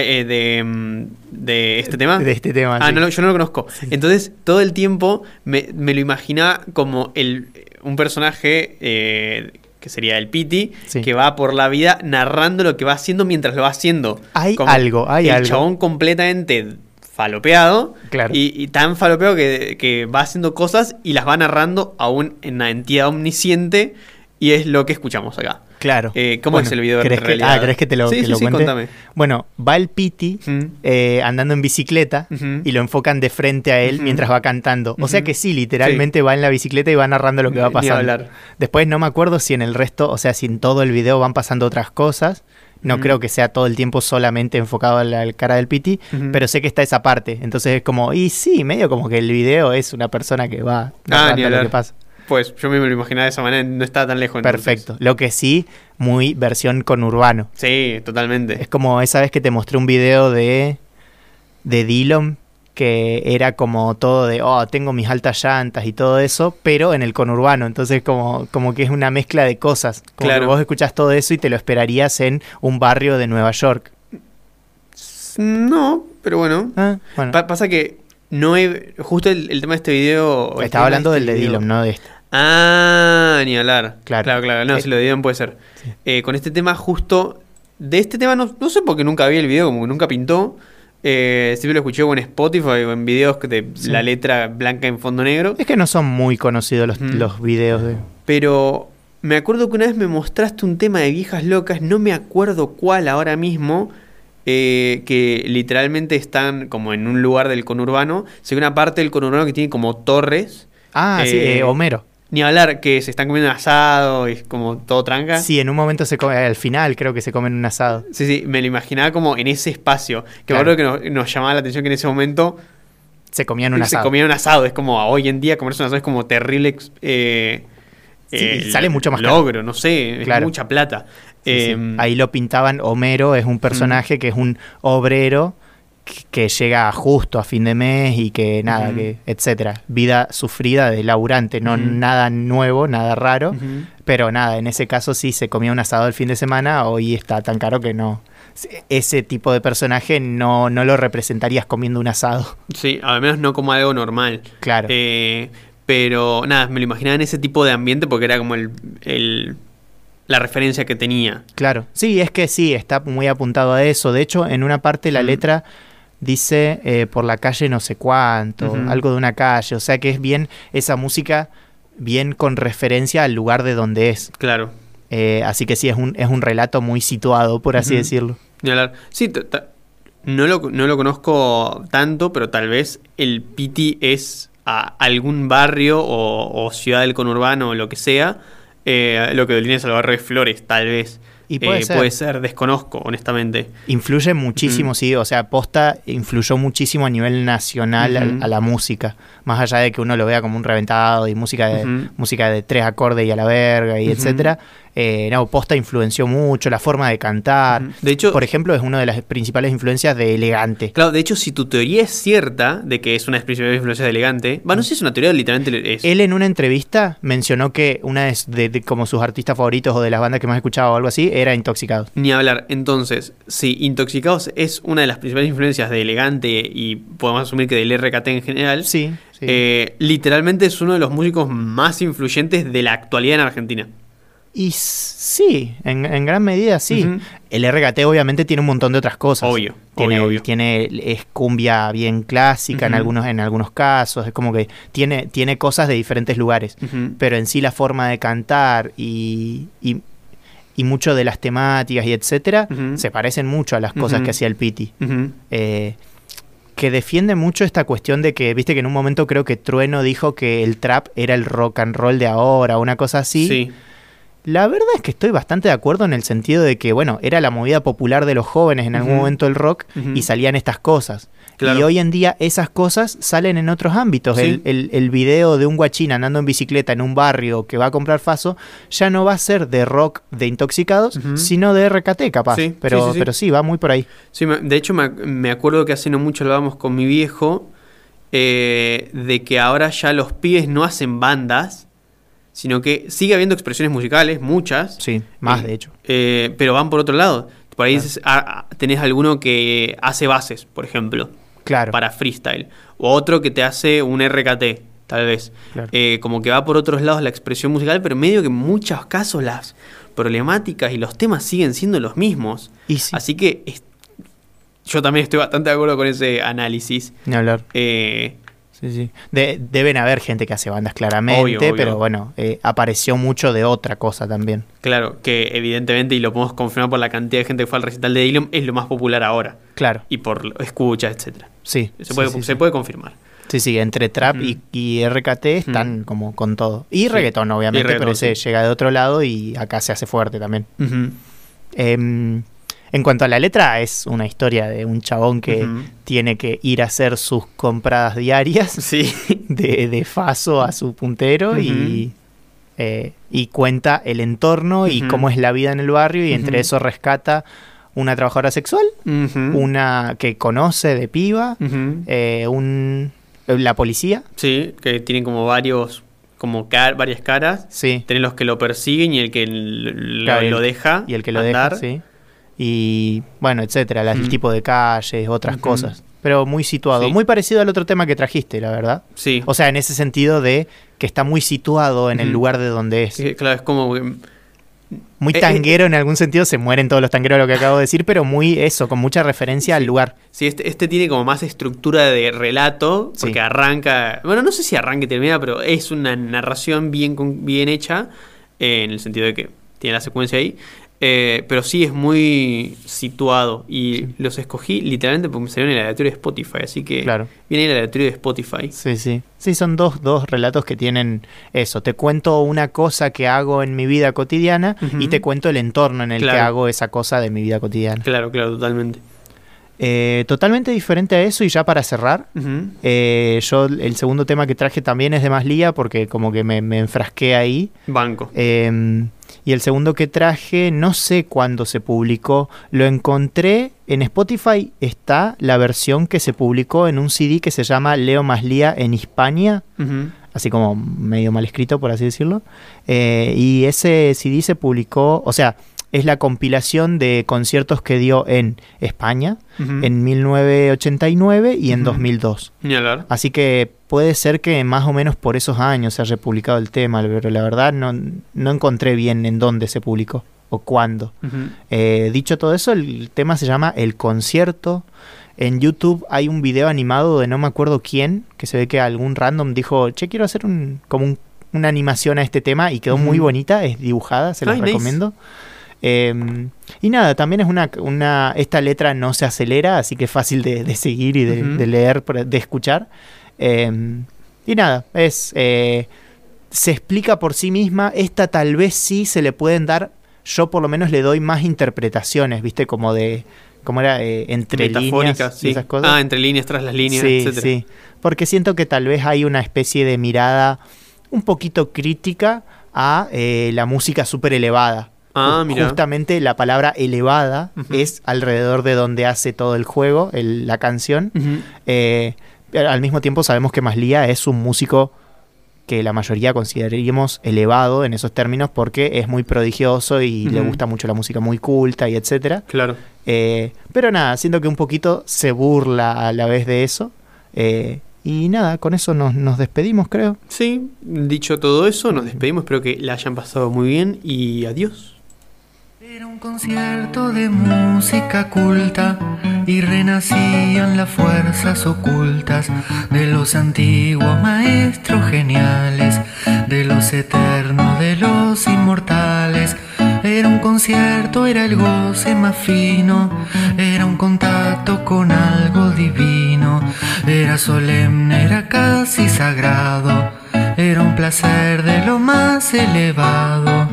Speaker 1: Eh, de, mm, de este tema.
Speaker 2: De este tema.
Speaker 1: Ah,
Speaker 2: sí.
Speaker 1: no, yo no lo conozco. Entonces, todo el tiempo me, me lo imaginaba como el, un personaje eh, que sería el Piti,
Speaker 2: Sí.
Speaker 1: que va por la vida narrando lo que va haciendo mientras lo va haciendo.
Speaker 2: Hay
Speaker 1: Como
Speaker 2: algo, hay
Speaker 1: el
Speaker 2: algo.
Speaker 1: chabón completamente falopeado.
Speaker 2: Claro.
Speaker 1: Y, y tan falopeado que, que va haciendo cosas y las va narrando aún en una entidad omnisciente. Y es lo que escuchamos acá.
Speaker 2: Claro.
Speaker 1: Eh, ¿Cómo es el video
Speaker 2: ¿crees que,
Speaker 1: realidad?
Speaker 2: Ah, ¿crees que te lo,
Speaker 1: Sí,
Speaker 2: que
Speaker 1: sí,
Speaker 2: lo
Speaker 1: sí,
Speaker 2: cuente?
Speaker 1: contame.
Speaker 2: Bueno, va el Piti
Speaker 1: Mm.
Speaker 2: eh, andando en bicicleta y lo enfocan de frente a él mientras va cantando. O sea que sí, literalmente va en la bicicleta y va narrando lo que va pasando.
Speaker 1: hablar.
Speaker 2: Después no me acuerdo si en el resto, o sea, si en todo el video van pasando otras cosas. No creo que sea todo el tiempo solamente enfocado a la la cara del Piti, pero sé que está esa parte. Entonces es como, y sí, medio como que el video es una persona que va
Speaker 1: Ah,
Speaker 2: narrando
Speaker 1: ni
Speaker 2: lo que pasa.
Speaker 1: Pues yo me lo imaginaba de esa manera, no estaba tan lejos. entonces.
Speaker 2: Perfecto. Lo que sí, muy versión con urbano.
Speaker 1: Sí, totalmente.
Speaker 2: Es como esa vez que te mostré un video de, de Dillon que era como todo de, oh, tengo mis altas llantas y todo eso, pero en el conurbano. Entonces como, como que es una mezcla de cosas. Como
Speaker 1: Claro.
Speaker 2: que vos escuchás todo eso y te lo esperarías en un barrio de Nueva York.
Speaker 1: No, pero bueno.
Speaker 2: Ah, bueno.
Speaker 1: Pa- pasa que no he. Justo el, el tema de este video.
Speaker 2: Estaba hablando
Speaker 1: de
Speaker 2: del de
Speaker 1: este
Speaker 2: Dillon, no de este.
Speaker 1: Ah, ni hablar.
Speaker 2: Claro.
Speaker 1: Claro, claro. No,
Speaker 2: Eh,
Speaker 1: si lo de Dillon puede ser. Eh, con este tema, justo. De este tema no, no sé por qué nunca vi el video, como que nunca pintó. Eh, siempre lo escuché o en Spotify o en videos de
Speaker 2: Sí.
Speaker 1: la letra blanca en fondo negro.
Speaker 2: Es que no son muy conocidos los,
Speaker 1: Mm.
Speaker 2: los videos de...
Speaker 1: Pero me acuerdo que una vez me mostraste un tema de viejas locas, no me acuerdo cuál ahora mismo, eh, que literalmente están como en un lugar del conurbano. Se ve una parte del conurbano que tiene como torres.
Speaker 2: Ah, sí,
Speaker 1: Eh,
Speaker 2: eh, Homero.
Speaker 1: Ni hablar, que se están comiendo un asado y es como todo tranca.
Speaker 2: Sí, en un momento se come, al final creo que se comen un asado.
Speaker 1: Sí, sí, me lo imaginaba como en ese espacio. Que
Speaker 2: Claro.
Speaker 1: que nos, nos llamaba la atención que en ese momento
Speaker 2: Se comían un
Speaker 1: se
Speaker 2: asado.
Speaker 1: comía un asado. Es como hoy en día comerse un asado es como terrible. eh,
Speaker 2: Sí,
Speaker 1: eh,
Speaker 2: sale mucho más caro.
Speaker 1: logro, no sé, es
Speaker 2: Claro.
Speaker 1: mucha plata.
Speaker 2: Sí, sí.
Speaker 1: Eh,
Speaker 2: Ahí lo pintaban, Homero es un personaje que es un obrero que, llega justo a fin de mes y que nada,
Speaker 1: Ujú.
Speaker 2: que etcétera. Vida sufrida de laburante, no nada nuevo, nada raro, pero nada, en ese caso sí se comía un asado el fin de semana, hoy está tan caro que no. Ese tipo de personaje no, no lo representarías comiendo un asado.
Speaker 1: Sí, al menos no como algo normal.
Speaker 2: Claro.
Speaker 1: Eh, pero nada, me lo imaginaba en ese tipo de ambiente porque era como el, el- la referencia que tenía.
Speaker 2: Claro, sí, es que sí, está muy apuntado a eso. De hecho, en una parte la
Speaker 1: Mm.
Speaker 2: letra dice eh, por la calle no sé cuánto, algo de una calle. O sea que es bien esa música, bien con referencia al lugar de donde es.
Speaker 1: Claro.
Speaker 2: Eh, así que sí, es un, es un relato muy situado, por así decirlo.
Speaker 1: Sí, no, lo, no lo conozco tanto, pero tal vez el Piti es a algún barrio o, o ciudad del conurbano o lo que sea. eh, lo que delinea es el barrio de Flores, tal vez.
Speaker 2: Y puede
Speaker 1: Eh,
Speaker 2: ser.
Speaker 1: puede ser, desconozco, honestamente.
Speaker 2: Influye muchísimo, sí, o sea, Posta influyó muchísimo a nivel nacional a, la música, más allá de que uno lo vea como un reventado y música de, música de tres acordes y a la verga y etcétera. Eh, no, Posta influenció mucho, la forma de cantar.
Speaker 1: De hecho-
Speaker 2: por ejemplo, es una de las principales influencias de Elegante.
Speaker 1: Claro, de hecho, si tu teoría es cierta de que es una de las principales influencias de elegante, va, no sé si es una teoría, literalmente es.
Speaker 2: Él en una entrevista mencionó que una de, de- de como sus artistas favoritos o de las bandas que más escuchaba o algo así era Intoxicados.
Speaker 1: Ni hablar. Entonces, si Intoxicados es una de las principales influencias de Elegante y podemos asumir que del RKT en general,
Speaker 2: Sí, sí.
Speaker 1: eh, literalmente es uno de los músicos más influyentes de la actualidad en Argentina.
Speaker 2: Y sí, en, en gran medida sí. El RKT obviamente tiene un montón de otras cosas.
Speaker 1: Obvio,
Speaker 2: tiene,
Speaker 1: obvio, obvio.
Speaker 2: tiene es cumbia bien clásica en algunos en algunos casos, es como que tiene tiene cosas de diferentes lugares, pero en sí la forma de cantar y, y, y mucho de las temáticas y etcétera se parecen mucho a las cosas que hacía el Piti. Eh, que defiende mucho esta cuestión de que, viste que en un momento creo que Trueno dijo que el trap era el rock and roll de ahora, una cosa así.
Speaker 1: Sí.
Speaker 2: La verdad es que estoy bastante de acuerdo en el sentido de que, bueno, era la movida popular de los jóvenes en algún momento el rock y salían estas cosas.
Speaker 1: Claro.
Speaker 2: Y hoy en día esas cosas salen en otros ámbitos.
Speaker 1: Sí.
Speaker 2: El, el- el video de un guachín andando en bicicleta en un barrio que va a comprar faso ya no va a ser de rock de intoxicados,
Speaker 1: Ujú.
Speaker 2: sino de RKT capaz.
Speaker 1: Sí,
Speaker 2: pero,
Speaker 1: sí,
Speaker 2: pero sí, va muy por ahí.
Speaker 1: Sí, de hecho me, me acuerdo que hace no mucho hablábamos con mi viejo eh, de que ahora ya los pibes no hacen bandas, sino que sigue habiendo expresiones musicales, muchas,
Speaker 2: Sí, más
Speaker 1: Eh,
Speaker 2: de hecho.
Speaker 1: eh, pero van por otro lado. Por ahí dices, ah, ah, tenés alguno que hace bases, por ejemplo,
Speaker 2: Claro.
Speaker 1: para freestyle, o otro que te hace un RKT, tal vez.
Speaker 2: Claro.
Speaker 1: Eh, como que va por otros lados la expresión musical, pero medio que en muchos casos las problemáticas y los temas siguen siendo los mismos.
Speaker 2: Y sí,
Speaker 1: Así que yo también estoy bastante de acuerdo con ese análisis.
Speaker 2: ni hablar.
Speaker 1: Eh,
Speaker 2: Sí, sí. De- deben haber gente que hace bandas claramente,
Speaker 1: Obvio, obvio.
Speaker 2: pero bueno, eh, apareció mucho de otra cosa también.
Speaker 1: claro, que evidentemente, y lo podemos confirmar por la cantidad de gente que fue al recital de Dylan, es lo más popular ahora.
Speaker 2: Claro,
Speaker 1: Y por lo- escucha, etcétera.
Speaker 2: sí.
Speaker 1: Se,
Speaker 2: sí,
Speaker 1: puede,
Speaker 2: sí,
Speaker 1: se
Speaker 2: sí.
Speaker 1: puede confirmar.
Speaker 2: Sí, sí, entre trap y, y RKT están como con todo. Y reggaetón, obviamente,
Speaker 1: Y reggaetón,
Speaker 2: pero ese llega de otro lado y acá se hace fuerte también. En cuanto a la letra, es una historia de un chabón que tiene que ir a hacer sus compradas diarias
Speaker 1: Sí.
Speaker 2: de, de Faso a su puntero y, eh, y cuenta el entorno y cómo es la vida en el barrio y entre eso rescata una trabajadora sexual, una que conoce de piba, eh, un, la policía,
Speaker 1: Sí, que tienen como varios, como car- varias caras.
Speaker 2: sí,
Speaker 1: Tenés los que lo persiguen y el que lo,
Speaker 2: Claro,
Speaker 1: deja.
Speaker 2: y el que lo
Speaker 1: andar.
Speaker 2: deja, sí. Y bueno, etcétera, las- el
Speaker 1: Ujú.
Speaker 2: tipo de calles, otras cosas. Pero muy situado,
Speaker 1: Sí.
Speaker 2: muy parecido al otro tema que trajiste, la verdad.
Speaker 1: Sí.
Speaker 2: O sea, en ese sentido de que está muy situado en el lugar de donde es.
Speaker 1: Claro, es como que
Speaker 2: Muy
Speaker 1: Eh, eh,
Speaker 2: tanguero en algún sentido, se mueren todos los tangueros lo que acabo de decir, pero muy eso, con mucha referencia al lugar.
Speaker 1: Sí, este, este tiene como más estructura de relato, porque
Speaker 2: Sí.
Speaker 1: arranca, bueno, no sé si arranca y termina, pero es una narración bien, con- bien hecha, eh, en el sentido de que tiene la secuencia ahí, eh, pero sí es muy situado y los escogí literalmente porque me salió en el aleatorio de Spotify, así que
Speaker 2: Claro.
Speaker 1: viene en el aleatorio de Spotify.
Speaker 2: Sí, sí. Sí, son dos, dos relatos que tienen eso. Te cuento una cosa que hago en mi vida cotidiana y te cuento el entorno en el que hago esa cosa de mi vida cotidiana.
Speaker 1: Claro, claro, totalmente.
Speaker 2: Eh, totalmente diferente a eso y ya para cerrar, eh, yo el segundo tema que traje también es de Maslía porque como que me, me enfrasqué ahí.
Speaker 1: Banco.
Speaker 2: Eh, y el segundo que traje, no sé cuándo se publicó, lo encontré en Spotify, está la versión que se publicó en un CD que se llama Leo Maslía en Hispania, así como medio mal escrito, por así decirlo. Eh, y ese CD se publicó, o sea, es la compilación de conciertos que dio en España en 1989 y en
Speaker 1: Ujú.
Speaker 2: 2002.
Speaker 1: Ni hablar.
Speaker 2: Así que puede ser que más o menos por esos años se haya publicado el tema, pero la verdad no, no encontré bien en dónde se publicó o cuándo. Eh, dicho todo eso, el tema se llama El Concierto. En YouTube hay un video animado de no me acuerdo quién, que se ve que algún random dijo, che, quiero hacer un, como un- una animación a este tema y quedó muy bonita, es dibujada, se la
Speaker 1: nice.
Speaker 2: Eh, y nada, también es una, una. Esta letra no se acelera, así que es fácil de, de seguir y de, leer, de escuchar. Eh, y nada, es. eh, se explica por sí misma. Esta tal vez sí se le pueden dar. Yo por lo menos le doy más interpretaciones, ¿viste? Como de. ¿Cómo era? Eh, entre líneas
Speaker 1: sí.
Speaker 2: esas cosas.
Speaker 1: Ah, entre líneas, tras las líneas,
Speaker 2: sí,
Speaker 1: etcétera.
Speaker 2: sí. Porque siento que tal vez hay una especie de mirada un poquito crítica a eh, la música súper elevada.
Speaker 1: Ah, mira.
Speaker 2: Justamente la palabra elevada es alrededor de donde hace todo el juego, el- la canción. Eh, al mismo tiempo sabemos que Maslía es un músico que la mayoría consideraríamos elevado en esos términos porque es muy prodigioso y le gusta mucho la música muy culta y etcétera.
Speaker 1: Claro.
Speaker 2: Eh, pero nada, siento que un poquito se burla a la vez de eso. Eh, y nada, con eso nos, nos despedimos, creo.
Speaker 1: Sí, dicho todo eso, nos despedimos. Espero que la hayan pasado muy bien y adiós.
Speaker 4: Era un concierto de música culta y renacían las fuerzas ocultas de los antiguos maestros geniales, de los eternos, de los inmortales. Era un concierto, era el goce más fino, era un contacto con algo divino, era solemne, era casi sagrado, era un placer de lo más elevado.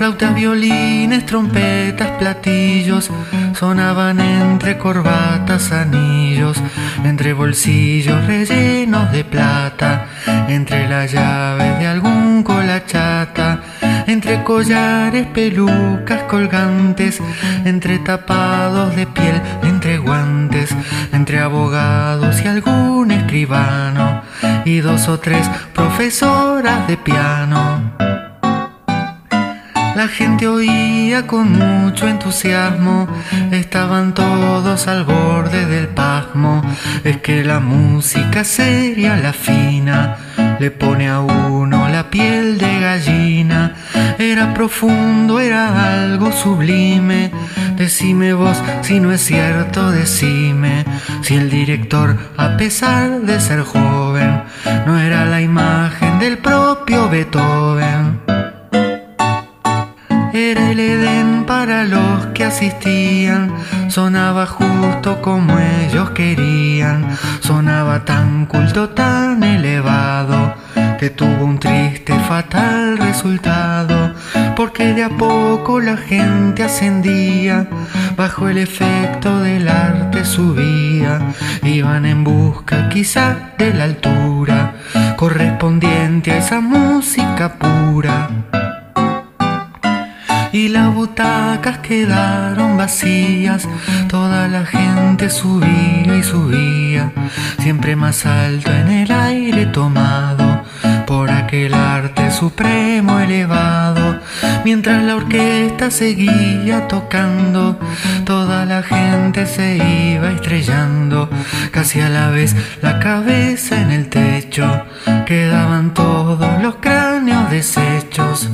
Speaker 4: Flautas, violines, trompetas, platillos sonaban entre corbatas, anillos, entre bolsillos rellenos de plata, entre las llaves de algún colachata, entre collares, pelucas colgantes, entre tapados de piel, entre guantes, entre abogados y algún escribano, y dos o tres profesoras de piano. La gente oía con mucho entusiasmo, estaban todos al borde del pasmo. Es que la música seria, la fina, le pone a uno la piel de gallina. Era profundo, era algo sublime. Decime vos si no es cierto, decime si el director, a pesar de ser joven, no era la imagen del propio Beethoven. Era el Edén para los que asistían, sonaba justo como ellos querían, sonaba tan culto, tan elevado, que tuvo un triste, fatal resultado, porque de a poco la gente ascendía, bajo el efecto del arte subía, iban en busca quizá de la altura, correspondiente a esa música pura y las butacas quedaron vacías. Toda la gente subía y subía, siempre más alto en el aire tomado por aquel arte supremo elevado. Mientras la orquesta seguía tocando, toda la gente se iba estrellando, casi a la vez la cabeza en el techo, quedaban todos los cráneos deshechos.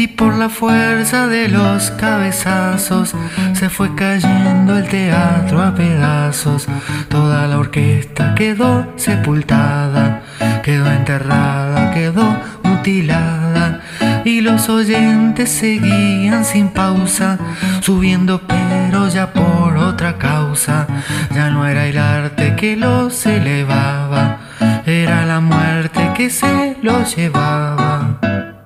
Speaker 4: Y por la fuerza de los cabezazos se fue cayendo el teatro a pedazos. Toda la orquesta quedó sepultada, quedó enterrada, quedó mutilada. Y los oyentes seguían sin pausa, subiendo pero ya por otra causa. Ya no era el arte que los elevaba, era la muerte que se los llevaba.